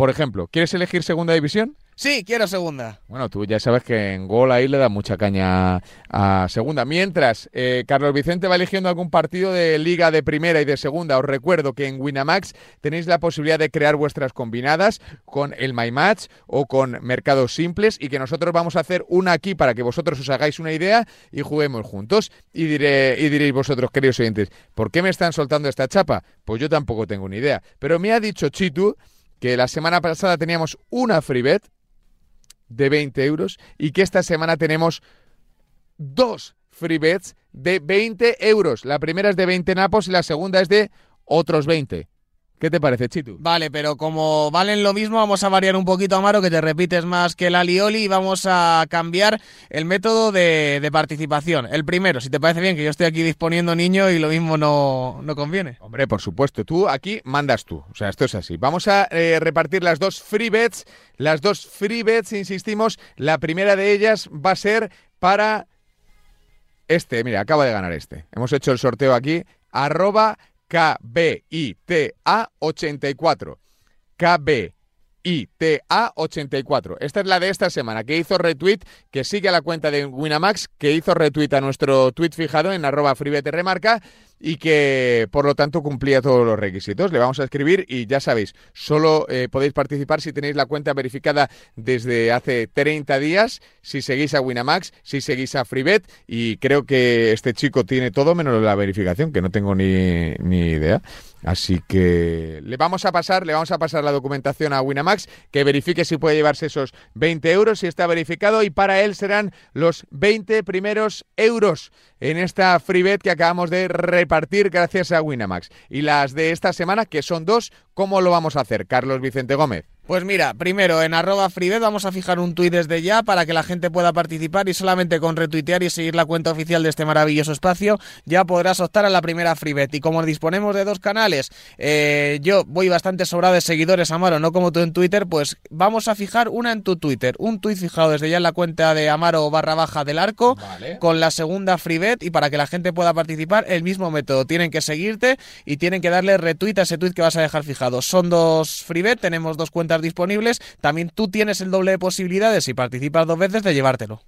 Por ejemplo, ¿quieres elegir segunda división? Sí, quiero segunda. Bueno, tú ya sabes que en gol ahí le da mucha caña a segunda. Mientras, eh, Carlos Vicente va eligiendo algún partido de liga de primera y de segunda. Os recuerdo que en Winamax tenéis la posibilidad de crear vuestras combinadas con el My Match o con mercados simples y que nosotros vamos a hacer una aquí para que vosotros os hagáis una idea y juguemos juntos. Y, diré, y diréis vosotros, queridos oyentes, ¿por qué me están soltando esta chapa? Pues yo tampoco tengo ni idea. Pero me ha dicho Chitu que la semana pasada teníamos una free bet de 20 euros y que esta semana tenemos dos free bets de 20 euros. La primera es de 20 napos y la segunda es de otros 20. ¿Qué te parece, Chitu? Vale, pero como valen lo mismo, vamos a variar un poquito, Amaro, que te repites más que el alioli y vamos a cambiar el método de, participación. El primero, si te parece bien, que yo estoy aquí disponiendo niño y lo mismo no, no, conviene. Hombre, por supuesto, tú aquí mandas tú. O sea, esto es así. Vamos a eh, repartir las dos free bets. Las dos free bets, insistimos. La primera de ellas va a ser para este. Mira, acaba de ganar este. Hemos hecho el sorteo aquí. Arroba KBITA84. KBITA84. Esta es la de esta semana, que hizo retweet, que sigue a la cuenta de Winamax, que hizo retweet a nuestro tweet fijado en arroba remarca y que por lo tanto cumplía todos los requisitos. Le vamos a escribir y ya sabéis, solo eh, podéis participar si tenéis la cuenta verificada desde hace 30 días, si seguís a Winamax, si seguís a Freebet y creo que este chico tiene todo menos la verificación, que no tengo ni, ni idea. Así que le vamos a pasar, le vamos a pasar la documentación a Winamax, que verifique si puede llevarse esos 20 euros, si está verificado, y para él serán los 20 primeros euros en esta freebet que acabamos de repartir gracias a Winamax. Y las de esta semana, que son dos, ¿cómo lo vamos a hacer? Carlos Vicente Gómez. Pues mira, primero en arroba freebet vamos a fijar un tuit desde ya para que la gente pueda participar y solamente con retuitear y seguir la cuenta oficial de este maravilloso espacio ya podrás optar a la primera freebet. Y como disponemos de dos canales, eh, yo voy bastante sobrado de seguidores, Amaro, no como tú en Twitter, pues vamos a fijar una en tu Twitter. Un tuit fijado desde ya en la cuenta de Amaro barra baja del arco con la segunda freebet y para que la gente pueda participar el mismo método. Tienen que seguirte y tienen que darle retweet a ese tweet que vas a dejar fijado. Son dos freebet, tenemos dos cuentas disponibles, también tú tienes el doble de posibilidades si participas dos veces de llevártelo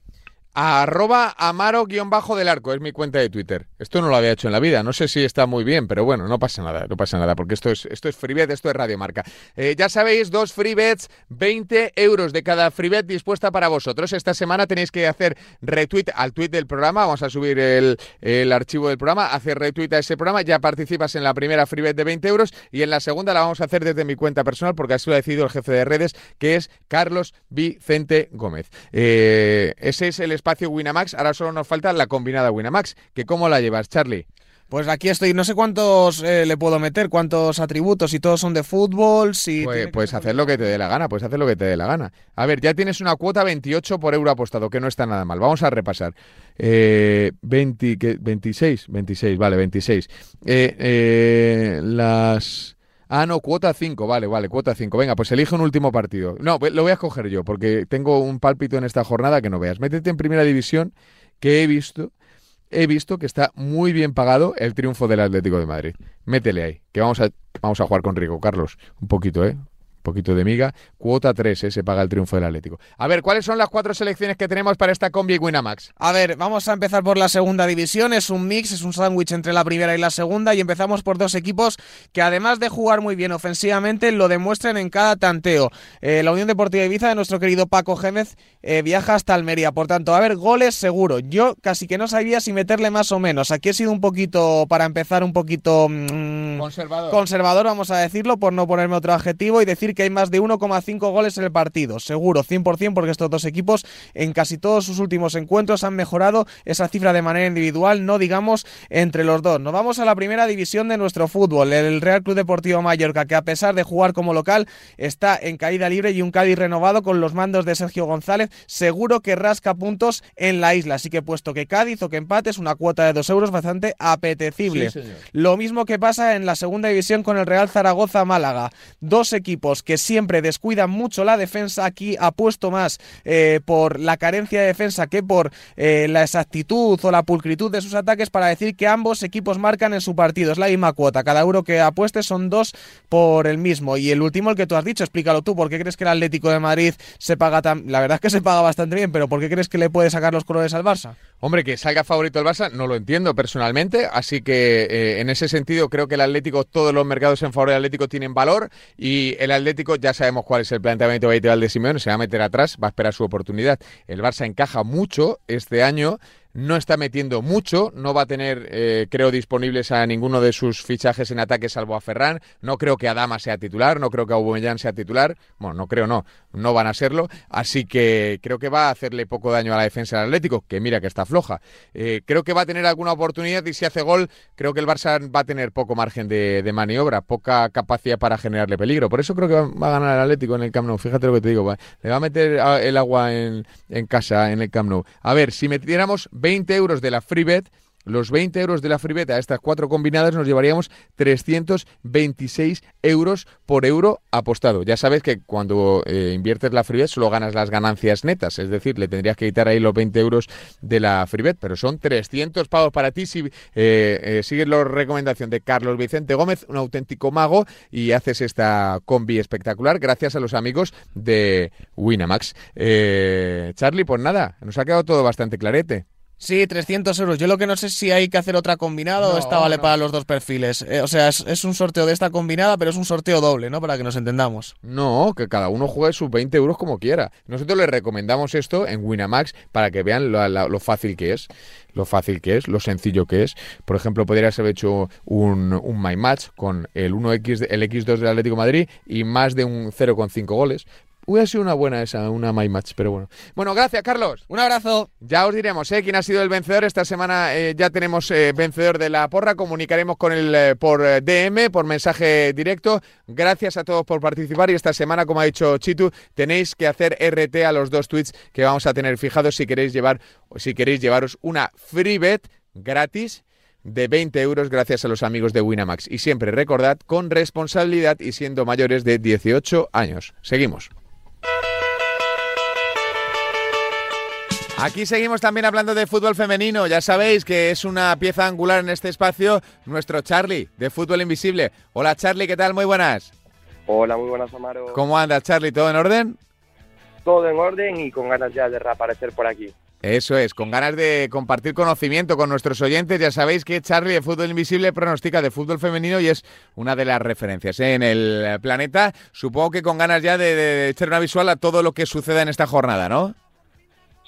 arroba amaro-del del arco, es mi cuenta de Twitter. Esto no lo había hecho en la vida, no sé si está muy bien, pero bueno, no pasa nada, no pasa nada, porque esto es, esto es freebet, esto es Radio Marca. Eh, ya sabéis, dos freebets, 20 euros de cada freebet dispuesta para vosotros. Esta semana tenéis que hacer retweet al tweet del programa, vamos a subir el, el archivo del programa, hacer retweet a ese programa, ya participas en la primera freebet de 20 euros y en la segunda la vamos a hacer desde mi cuenta personal, porque así lo ha decidido el jefe de redes, que es Carlos Vicente Gómez. Eh, ese es el espacio Winamax, ahora solo nos falta la combinada Winamax, que cómo la llevas, Charlie. Pues aquí estoy, no sé cuántos eh, le puedo meter, cuántos atributos, si todos son de fútbol, si... Pues, puedes hacer lo que te dé la gana, puedes hacer lo que te dé la gana. A ver, ya tienes una cuota 28 por euro apostado, que no está nada mal. Vamos a repasar. Eh, 20, 26, 26, vale, 26. Eh, eh, las... Ah, no, cuota 5, vale, vale, cuota 5. Venga, pues elige un último partido. No, lo voy a escoger yo, porque tengo un pálpito en esta jornada que no veas. Métete en primera división, que he visto he visto que está muy bien pagado el triunfo del Atlético de Madrid. Métele ahí, que vamos a, vamos a jugar con Rico Carlos. Un poquito, ¿eh? Poquito de miga. Cuota 3, ¿eh? se paga el triunfo del Atlético. A ver, ¿cuáles son las cuatro selecciones que tenemos para esta combi Winamax? A ver, vamos a empezar por la segunda división. Es un mix, es un sándwich entre la primera y la segunda. Y empezamos por dos equipos que, además de jugar muy bien ofensivamente, lo demuestran en cada tanteo. Eh, la Unión Deportiva Ibiza de nuestro querido Paco Gémez eh, viaja hasta Almería. Por tanto, a ver, goles seguro. Yo casi que no sabía si meterle más o menos. Aquí he sido un poquito, para empezar, un poquito mm, conservador. conservador, vamos a decirlo, por no ponerme otro adjetivo y decir que hay más de 1,5 goles en el partido. Seguro, 100%, porque estos dos equipos en casi todos sus últimos encuentros han mejorado esa cifra de manera individual, no digamos entre los dos. Nos vamos a la primera división de nuestro fútbol, el Real Club Deportivo Mallorca, que a pesar de jugar como local, está en caída libre y un Cádiz renovado con los mandos de Sergio González, seguro que rasca puntos en la isla. Así que puesto que Cádiz o que empate es una cuota de 2 euros bastante apetecible. Lo mismo que pasa en la segunda división con el Real Zaragoza Málaga. Dos equipos que siempre descuidan mucho la defensa. Aquí apuesto más eh, por la carencia de defensa que por eh, la exactitud o la pulcritud de sus ataques para decir que ambos equipos marcan en su partido. Es la misma cuota. Cada euro que apuestes son dos por el mismo. Y el último, el que tú has dicho, explícalo tú. ¿Por qué crees que el Atlético de Madrid se paga tan... La verdad es que se paga bastante bien, pero ¿por qué crees que le puede sacar los colores al Barça? Hombre, que salga favorito el Barça no lo entiendo personalmente, así que eh, en ese sentido creo que el Atlético, todos los mercados en favor del Atlético tienen valor y el Atlético ya sabemos cuál es el planteamiento habitual de Simeone, se va a meter atrás, va a esperar su oportunidad. El Barça encaja mucho este año no está metiendo mucho, no va a tener, eh, creo, disponibles a ninguno de sus fichajes en ataque salvo a Ferran, no creo que Adama sea titular, no creo que Aubameyang sea titular, bueno, no creo, no, no van a serlo, así que creo que va a hacerle poco daño a la defensa del Atlético, que mira que está floja. Eh, creo que va a tener alguna oportunidad y si hace gol, creo que el Barça va a tener poco margen de, maniobra, poca capacidad para generarle peligro, por eso creo que va, a ganar el Atlético en el Camp Nou, fíjate lo que te digo, le va a meter el agua en, en casa, en el Camp Nou. A ver, si metiéramos 20 euros de la FreeBet los 20 euros de la FreeBet a estas cuatro combinadas nos llevaríamos 326 euros por euro apostado. Ya sabes que cuando eh, inviertes la FreeBet solo ganas las ganancias netas, es decir, le tendrías que quitar ahí los 20 euros de la FreeBet, pero son 300 pagos para ti si eh, eh, sigues la recomendación de Carlos Vicente Gómez, un auténtico mago, y haces esta combi espectacular gracias a los amigos de Winamax. Charlie, pues nada, nos ha quedado todo bastante clarete. Sí, 300 euros. Yo lo que no sé si hay que hacer otra combinada o esta vale para los dos perfiles. Eh, o sea, es, un sorteo de esta combinada, pero es un sorteo doble, ¿no? Para que nos entendamos. No, que cada uno juegue sus 20 euros como quiera. Nosotros les recomendamos esto en Winamax para que vean lo, fácil que es. Lo fácil que es, lo sencillo que es. Por ejemplo, podrías haber hecho un, un My Match con el 1X, el X2 del Atlético Madrid y más de un 0,5 goles. Hubiera sido una buena esa, una My Match, pero bueno. Bueno, gracias, Carlos. Un abrazo. Ya os diremos ¿eh? quién ha sido el vencedor. Esta semana eh, ya tenemos eh, vencedor de la porra. Comunicaremos con él eh, por DM, por mensaje directo. Gracias a todos por participar. Y esta semana, como ha dicho Chitu, tenéis que hacer RT a los dos tweets que vamos a tener fijados si queréis llevar o si queréis llevaros una free bet gratis de 20 euros gracias a los amigos de Winamax. Y siempre recordad con responsabilidad y siendo mayores de 18 años. Seguimos. Aquí seguimos también hablando de fútbol femenino. Ya sabéis que es una pieza angular en este espacio nuestro Charlie de Fútbol Invisible. Hola Charlie, ¿qué tal? Muy buenas. Hola, muy buenas Amaro. ¿Cómo andas Charlie? ¿Todo en orden? Todo en orden y con ganas ya de reaparecer por aquí. Eso es, con ganas de compartir conocimiento con nuestros oyentes. Ya sabéis que Charlie de Fútbol Invisible pronostica de fútbol femenino y es una de las referencias ¿eh? en el planeta. Supongo que con ganas ya de, de echar una visual a todo lo que suceda en esta jornada, ¿no?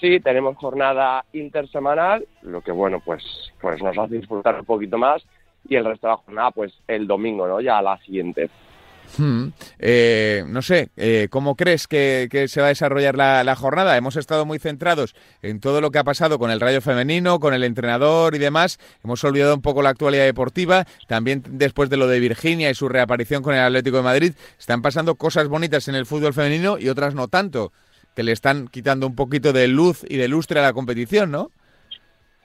Sí, tenemos jornada intersemanal, lo que bueno, pues, pues nos hace disfrutar un poquito más y el resto de la jornada, pues el domingo, ¿no? Ya a la siguiente. Hmm. Eh, no sé, eh, ¿cómo crees que, se va a desarrollar la, jornada? Hemos estado muy centrados en todo lo que ha pasado con el Rayo Femenino, con el entrenador y demás. Hemos olvidado un poco la actualidad deportiva. También después de lo de Virginia y su reaparición con el Atlético de Madrid, están pasando cosas bonitas en el fútbol femenino y otras no tanto que le están quitando un poquito de luz y de lustre a la competición, ¿no?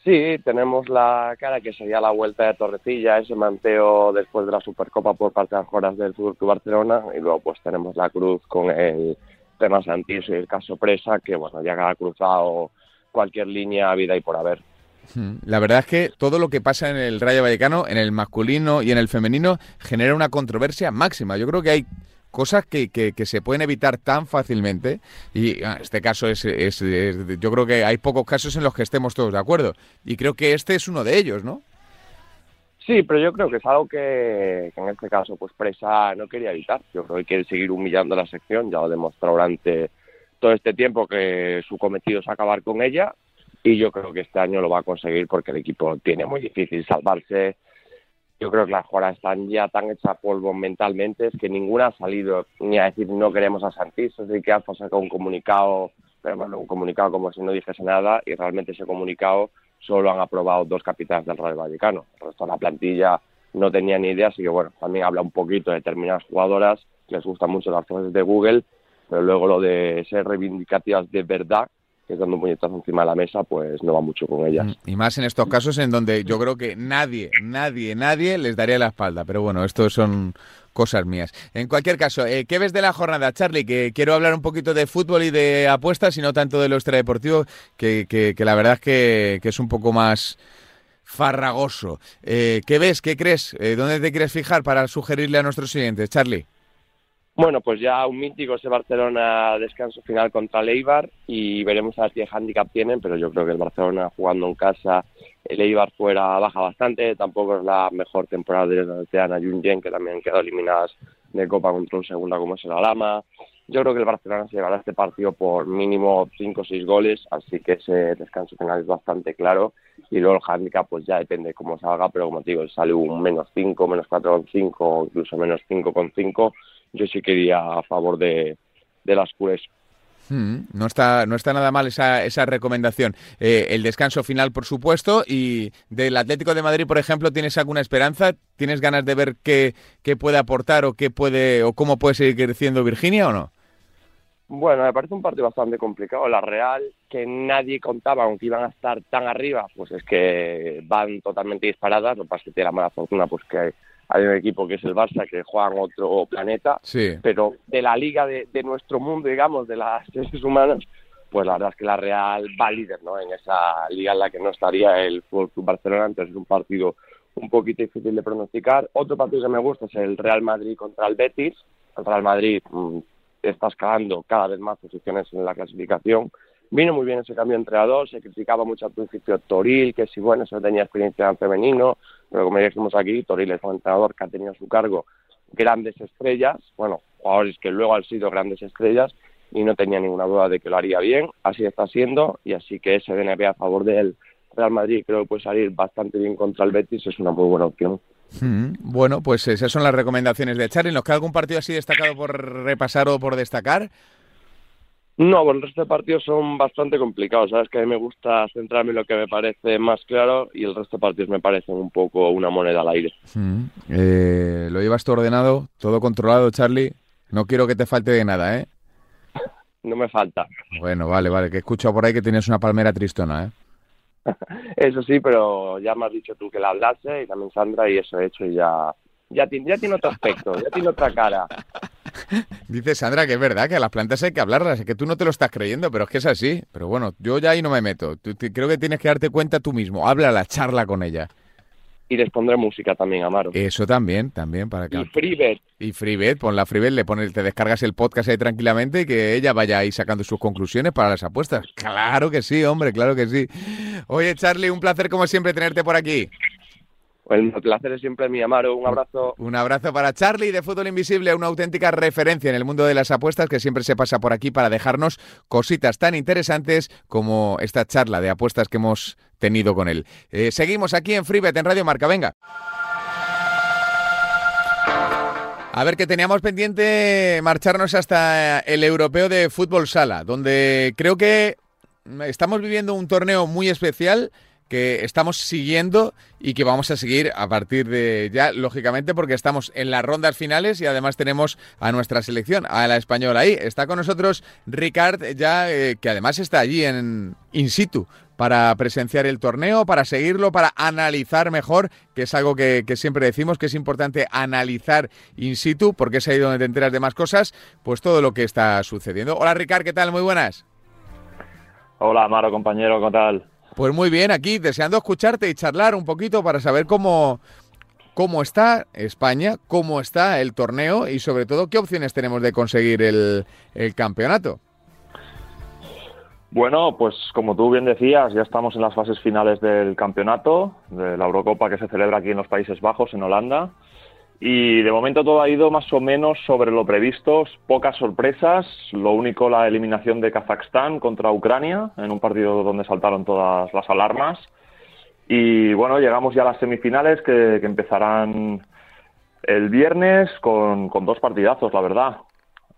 Sí, tenemos la cara que sería la vuelta de Torrecilla, ese manteo después de la Supercopa por parte de las Joras del Fútbol Barcelona, y luego pues tenemos la cruz con el tema Santis y el caso Presa, que bueno, ya ha cruzado cualquier línea vida y por haber. Hmm. La verdad es que todo lo que pasa en el Rayo Vallecano, en el masculino y en el femenino, genera una controversia máxima. Yo creo que hay cosas que, que, se pueden evitar tan fácilmente y ah, este caso es, es, yo creo que hay pocos casos en los que estemos todos de acuerdo y creo que este es uno de ellos, ¿no? Sí, pero yo creo que es algo que, en este caso pues Presa no quería evitar. Yo creo que quiere seguir humillando la sección, ya lo demostró durante todo este tiempo que su cometido es acabar con ella y yo creo que este año lo va a conseguir porque el equipo tiene muy difícil salvarse. Yo creo que las jugadoras están ya tan hechas polvo mentalmente es que ninguna ha salido ni a decir no queremos a Santis, así que Alfa sacado un comunicado, pero bueno, un comunicado como si no dijese nada y realmente ese comunicado solo han aprobado dos capitanes del Real Vallecano. El resto de la plantilla no tenía ni idea, así que bueno, también habla un poquito de determinadas jugadoras, les gustan mucho las frases de Google, pero luego lo de ser reivindicativas de verdad, que dando un puñetazo encima de la mesa, pues no va mucho con ellas. Mm, y más en estos casos en donde yo creo que nadie, nadie, nadie les daría la espalda. Pero bueno, estos son cosas mías. En cualquier caso, eh, ¿qué ves de la jornada, Charlie? Que quiero hablar un poquito de fútbol y de apuestas y no tanto de lo extradeportivo, que, que, la verdad es que, que, es un poco más farragoso. Eh, ¿Qué ves? ¿Qué crees? Eh, ¿Dónde te quieres fijar para sugerirle a nuestros siguientes, Charlie? Bueno, pues ya un mítico ese Barcelona descanso final contra el Eibar y veremos a ver qué handicap tienen, pero yo creo que el Barcelona jugando en casa, el Eibar fuera baja bastante, tampoco es la mejor temporada de Ana Junyen, que también han quedado eliminadas de Copa contra un segunda como es el Alama. Yo creo que el Barcelona se llevará este partido por mínimo 5 o 6 goles, así que ese descanso final es bastante claro. Y luego el handicap pues ya depende cómo salga, pero como te digo, sale un menos 5, menos 4,5, incluso menos 5,5 yo sí quería a favor de, de las Cures. Hmm, no está, no está nada mal esa, esa recomendación. Eh, el descanso final, por supuesto, y del Atlético de Madrid, por ejemplo, ¿tienes alguna esperanza? ¿Tienes ganas de ver qué, qué puede aportar o qué puede o cómo puede seguir creciendo Virginia o no? Bueno, me parece un partido bastante complicado. La Real, que nadie contaba, aunque iban a estar tan arriba, pues es que van totalmente disparadas. Lo que pasa es que tiene la mala fortuna, pues que hay un equipo que es el Barça que juega en otro planeta, pero de la liga de, nuestro mundo, digamos, de las <laughs> seres humanos, pues la verdad es que la Real va líder, ¿no? En esa liga en la que no estaría el Fútbol Barcelona, entonces es un partido un poquito difícil de pronosticar. Otro partido que me gusta es el Real Madrid contra el Betis. El Real Madrid mm, está escalando cada vez más posiciones en la clasificación. Vino muy bien ese cambio entre a dos, se criticaba mucho al principio Toril, que si bueno, eso tenía experiencia en femenino, pero como dijimos aquí, Toril es un entrenador que ha tenido a su cargo grandes estrellas, bueno, jugadores que luego han sido grandes estrellas y no tenía ninguna duda de que lo haría bien, así está siendo y así que ese DNB a favor del Real Madrid creo que puede salir bastante bien contra el Betis, es una muy buena opción. Mm, bueno, pues esas son las recomendaciones de Charlie. ¿Nos queda algún partido así destacado por repasar o por destacar? No, bueno, el resto de partidos son bastante complicados. Sabes que a mí me gusta centrarme en lo que me parece más claro y el resto de partidos me parecen un poco una moneda al aire. Mm, eh, lo llevas todo ordenado, todo controlado, Charlie. No quiero que te falte de nada, ¿eh? no me falta. Bueno, vale, vale, que he escuchado por ahí que tienes una palmera tristona, ¿eh? <laughs> eso sí, pero ya me has dicho tú que la hablase y también Sandra y eso he hecho y ya, ya, ya tiene otro aspecto, ya tiene otra cara. Dice Sandra que es verdad que a las plantas hay que hablarlas, es que tú no te lo estás creyendo, pero es que es así. Pero bueno, yo ya ahí no me meto. creo que tienes que darte cuenta tú mismo. Habla la charla con ella. Y les pondré música también, Amaro. Eso también, también para que... Y Freebet. Y Freebet, pon la Freebet, le pones, te descargas el podcast ahí tranquilamente y que ella vaya ahí sacando sus conclusiones para las apuestas. Claro que sí, hombre, claro que sí. Oye, Charlie, un placer como siempre tenerte por aquí. El placer es siempre mi Amaro. Un abrazo. Un abrazo para Charlie de Fútbol Invisible, una auténtica referencia en el mundo de las apuestas que siempre se pasa por aquí para dejarnos cositas tan interesantes como esta charla de apuestas que hemos tenido con él. Eh, seguimos aquí en Freebet, en Radio Marca. Venga. A ver, que teníamos pendiente marcharnos hasta el europeo de fútbol sala, donde creo que estamos viviendo un torneo muy especial que estamos siguiendo y que vamos a seguir a partir de ya, lógicamente, porque estamos en las rondas finales y además tenemos a nuestra selección, a la española ahí. Está con nosotros Ricard, ya eh, que además está allí en in situ para presenciar el torneo, para seguirlo, para analizar mejor, que es algo que, siempre decimos que es importante analizar in situ, porque es ahí donde te enteras de más cosas, pues todo lo que está sucediendo. Hola Ricard, ¿qué tal? Muy buenas. Hola Amaro, compañero, ¿qué tal? Pues muy bien, aquí deseando escucharte y charlar un poquito para saber cómo, cómo está España, cómo está el torneo y sobre todo qué opciones tenemos de conseguir el, el campeonato. Bueno, pues como tú bien decías, ya estamos en las fases finales del campeonato, de la Eurocopa que se celebra aquí en los Países Bajos, en Holanda. Y de momento todo ha ido más o menos sobre lo previsto, pocas sorpresas, lo único la eliminación de Kazajstán contra Ucrania, en un partido donde saltaron todas las alarmas. Y bueno, llegamos ya a las semifinales que, empezarán el viernes con, con dos partidazos, la verdad.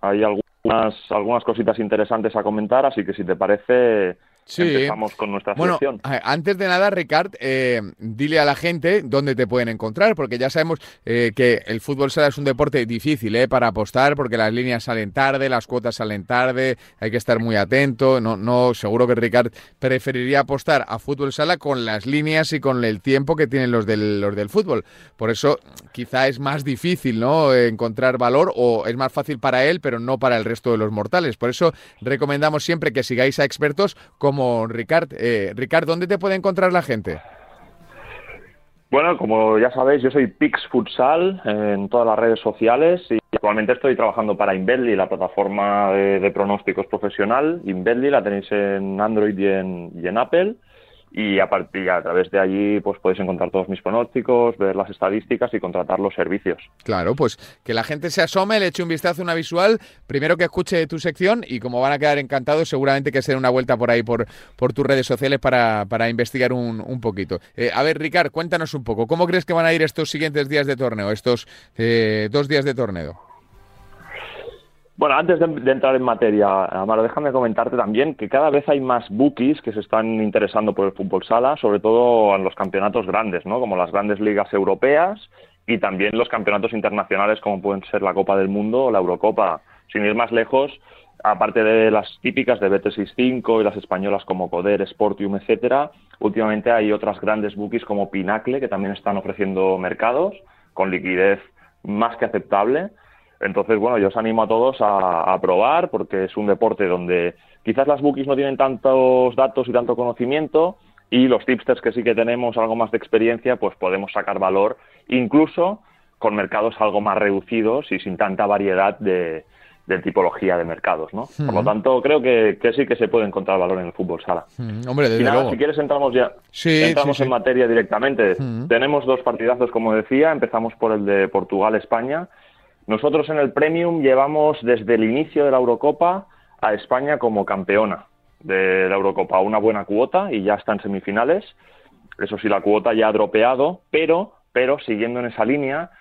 Hay algunas, algunas cositas interesantes a comentar, así que si te parece, Sí. Empezamos con nuestra bueno, Antes de nada, Ricard, eh, dile a la gente dónde te pueden encontrar, porque ya sabemos eh, que el fútbol sala es un deporte difícil eh, para apostar, porque las líneas salen tarde, las cuotas salen tarde, hay que estar muy atento. No, no, seguro que Ricard preferiría apostar a fútbol sala con las líneas y con el tiempo que tienen los del, los del fútbol. Por eso, quizá es más difícil, ¿no? Encontrar valor o es más fácil para él, pero no para el resto de los mortales. Por eso recomendamos siempre que sigáis a expertos como Ricard. Eh, Ricard, ¿dónde te puede encontrar la gente? Bueno, como ya sabéis, yo soy Pix Futsal en todas las redes sociales y actualmente estoy trabajando para Inbedly, la plataforma de, pronósticos profesional. Inbedly la tenéis en Android y en Apple y a partir a través de allí pues podéis encontrar todos mis pronósticos, ver las estadísticas y contratar los servicios. Claro, pues que la gente se asome, le eche un vistazo una visual, primero que escuche tu sección y como van a quedar encantados, seguramente que se den una vuelta por ahí por, por tus redes sociales para, para investigar un, un poquito. Eh, a ver, Ricard, cuéntanos un poco, ¿cómo crees que van a ir estos siguientes días de torneo, estos eh, dos días de torneo? Bueno, antes de, entrar en materia, Amaro, déjame comentarte también que cada vez hay más bookies que se están interesando por el fútbol sala, sobre todo en los campeonatos grandes, ¿no? Como las grandes ligas europeas y también los campeonatos internacionales como pueden ser la Copa del Mundo o la Eurocopa. Sin ir más lejos, aparte de las típicas de Bet65 y las españolas como Coder, Sportium, etcétera, últimamente hay otras grandes bookies como Pinacle que también están ofreciendo mercados con liquidez más que aceptable entonces, bueno, yo os animo a todos a, probar porque es un deporte donde quizás las bookies no tienen tantos datos y tanto conocimiento y los tipsters que sí que tenemos algo más de experiencia, pues podemos sacar valor incluso con mercados algo más reducidos y sin tanta variedad de, tipología de mercados, ¿no? Por lo tanto, creo que, sí que se puede encontrar valor en el fútbol sala. Hombre, desde luego. Si quieres entramos ya, entramos en materia directamente. Tenemos dos partidazos, como decía. Empezamos por el de Portugal-España nosotros en el Premium llevamos desde el inicio de la Eurocopa a España como campeona de la Eurocopa, una buena cuota y ya está en semifinales. Eso sí, la cuota ya ha dropeado, pero, pero siguiendo en esa línea,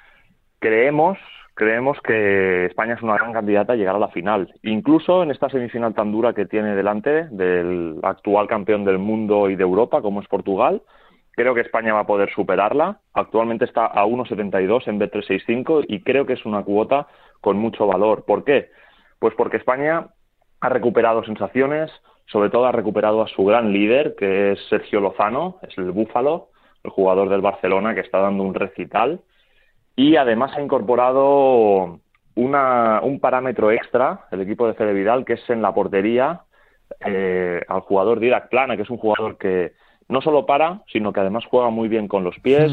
creemos, creemos que España es una gran candidata a llegar a la final. Incluso en esta semifinal tan dura que tiene delante del actual campeón del mundo y de Europa, como es Portugal, Creo que España va a poder superarla. Actualmente está a 1,72 en B365 y creo que es una cuota con mucho valor. ¿Por qué? Pues porque España ha recuperado sensaciones, sobre todo ha recuperado a su gran líder, que es Sergio Lozano, es el Búfalo, el jugador del Barcelona que está dando un recital. Y además ha incorporado un parámetro extra, el equipo de Fede Vidal, que es en la portería, eh, al jugador Didac Plana, que es un jugador que, no solo para, sino que además juega muy bien con los pies,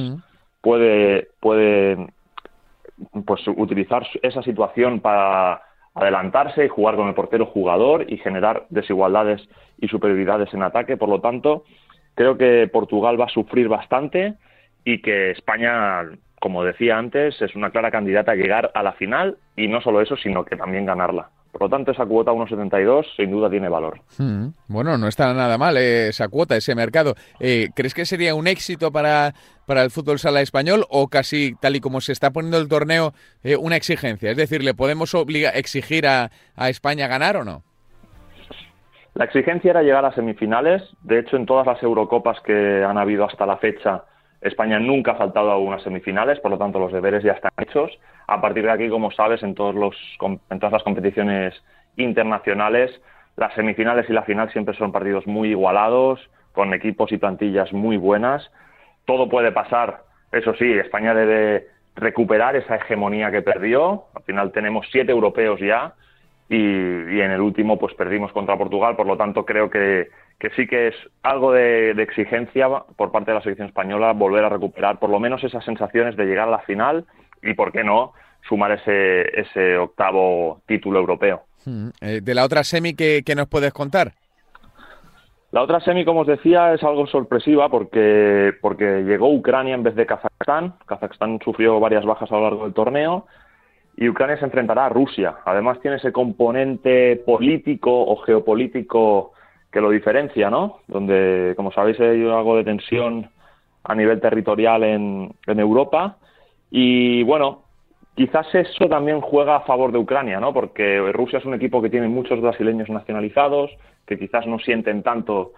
puede, puede pues utilizar esa situación para adelantarse y jugar con el portero jugador y generar desigualdades y superioridades en ataque. Por lo tanto, creo que Portugal va a sufrir bastante y que España, como decía antes, es una clara candidata a llegar a la final y no solo eso, sino que también ganarla. Por lo tanto, esa cuota 1,72 sin duda tiene valor. Hmm. Bueno, no está nada mal eh, esa cuota, ese mercado. Eh, ¿Crees que sería un éxito para, para el fútbol sala español o casi, tal y como se está poniendo el torneo, eh, una exigencia? Es decir, ¿le podemos exigir a, a España ganar o no? La exigencia era llegar a semifinales. De hecho, en todas las Eurocopas que han habido hasta la fecha, España nunca ha faltado a unas semifinales, por lo tanto los deberes ya están hechos. A partir de aquí, como sabes, en, todos los, todas las competiciones internacionales, las semifinales y la final siempre son partidos muy igualados, con equipos y plantillas muy buenas. Todo puede pasar, eso sí, España debe recuperar esa hegemonía que perdió. Al final tenemos siete europeos ya y, y en el último pues perdimos contra Portugal, por lo tanto creo que, que sí que es algo de, exigencia por parte de la selección española volver a recuperar por lo menos esas sensaciones de llegar a la final y, ¿por qué no?, sumar ese, ese octavo título europeo. Mm, eh, de la otra semi, ¿qué, nos puedes contar? La otra semi, como os decía, es algo sorpresiva porque, porque llegó Ucrania en vez de Kazajstán. Kazajstán sufrió varias bajas a lo largo del torneo y Ucrania se enfrentará a Rusia. Además tiene ese componente político o geopolítico que lo diferencia, ¿no? Donde, como sabéis, hay algo de tensión a nivel territorial en, en Europa. Y bueno, quizás eso también juega a favor de Ucrania, ¿no? Porque Rusia es un equipo que tiene muchos brasileños nacionalizados, que quizás no sienten tanto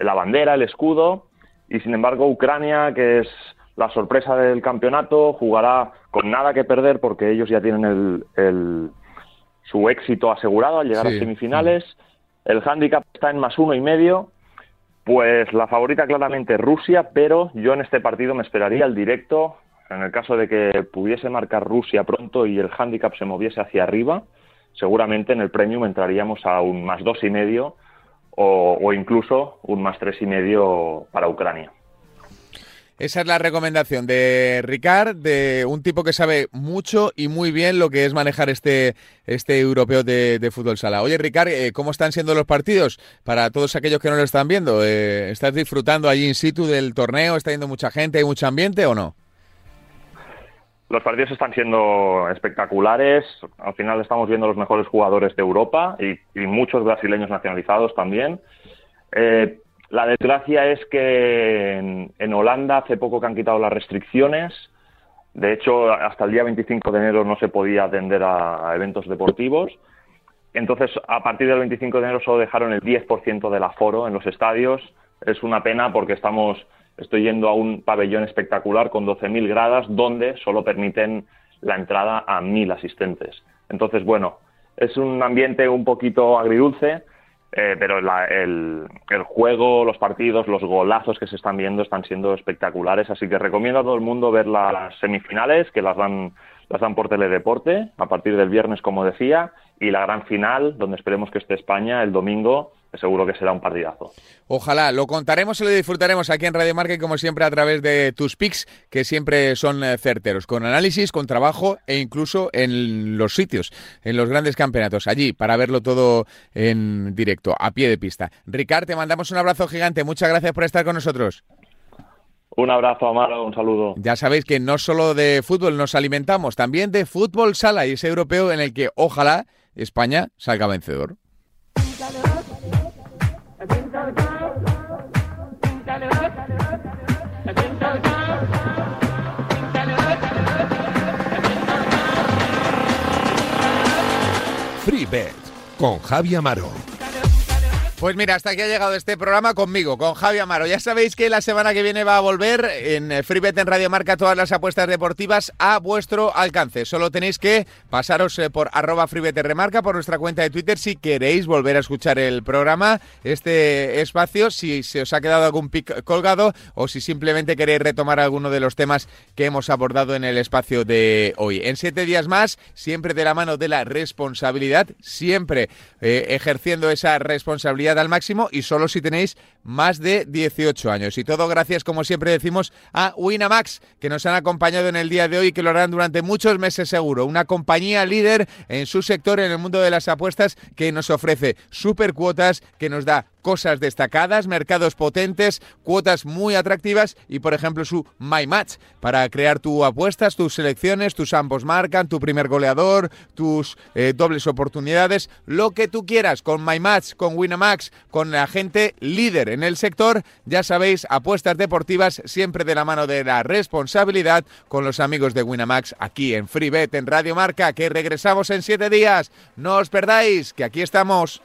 la bandera, el escudo, y sin embargo Ucrania, que es la sorpresa del campeonato, jugará con nada que perder porque ellos ya tienen el, su éxito asegurado al llegar a semifinales. El handicap está en más uno y medio. Pues la favorita claramente es Rusia, pero yo en este partido me esperaría el directo. En el caso de que pudiese marcar Rusia pronto y el handicap se moviese hacia arriba, seguramente en el premium entraríamos a un más dos y medio o, o incluso un más tres y medio para Ucrania. Esa es la recomendación de Ricard, de un tipo que sabe mucho y muy bien lo que es manejar este, este europeo de, fútbol sala. Oye, Ricard, eh, ¿cómo están siendo los partidos para todos aquellos que no lo están viendo? Eh, ¿Estás disfrutando allí in situ del torneo? ¿Está yendo mucha gente? ¿Hay mucho ambiente o no? Los partidos están siendo espectaculares. Al final estamos viendo los mejores jugadores de Europa y, muchos brasileños nacionalizados también. Eh, la desgracia es que en, Holanda hace poco que han quitado las restricciones. De hecho, hasta el día 25 de enero no se podía atender a, eventos deportivos. Entonces, a partir del 25 de enero solo dejaron el 10% del aforo en los estadios. Es una pena porque estamos, estoy yendo a un pabellón espectacular con 12.000 gradas donde solo permiten la entrada a 1.000 asistentes. Entonces, bueno, es un ambiente un poquito agridulce eh, pero el, el, juego, los partidos, los golazos que se están viendo están siendo espectaculares, así que recomiendo a todo el mundo ver las semifinales, que las dan, las dan por Teledeporte a partir del viernes, como decía, y la gran final, donde esperemos que esté España el domingo seguro que será un partidazo. Ojalá, lo contaremos y lo disfrutaremos aquí en Radio Marca y como siempre a través de tus picks, que siempre son eh, certeros, con análisis, con trabajo e incluso en los sitios, en los grandes campeonatos, allí para verlo todo en directo, a pie de pista. Ricard, te mandamos un abrazo gigante, muchas gracias por estar con nosotros. Un abrazo, Amaro, un saludo. Ya sabéis que no solo de fútbol nos alimentamos, también de fútbol sala y ese europeo en el que ojalá España salga vencedor. FreeBet con Javi Amaro. Pues mira, hasta aquí ha llegado este programa conmigo, con Javi Amaro. Ya sabéis que la semana que viene va a volver en FreeBet en Radio Marca todas las apuestas deportivas a vuestro alcance. Solo tenéis que pasaros eh, por arroba FreeBet Remarca, por nuestra cuenta de Twitter, si queréis volver a escuchar el programa, este espacio, si se os ha quedado algún pic colgado o si simplemente queréis retomar alguno de los temas que hemos abordado en el espacio de hoy. En siete días más, siempre de la mano de la responsabilidad, siempre eh, ejerciendo esa responsabilidad al máximo y solo si tenéis más de 18 años. Y todo gracias, como siempre decimos, a Winamax, que nos han acompañado en el día de hoy y que lo harán durante muchos meses seguro. Una compañía líder en su sector en el mundo de las apuestas que nos ofrece super cuotas, que nos da cosas destacadas, mercados potentes, cuotas muy atractivas y, por ejemplo, su My Match para crear tus apuestas, tus selecciones, tus ambos marcan, tu primer goleador, tus eh, dobles oportunidades, lo que tú quieras con My Match, con Winamax, con la gente líder en el sector. Ya sabéis, apuestas deportivas siempre de la mano de la responsabilidad con los amigos de Winamax aquí en FreeBet en Radio Marca, que regresamos en siete días. No os perdáis, que aquí estamos.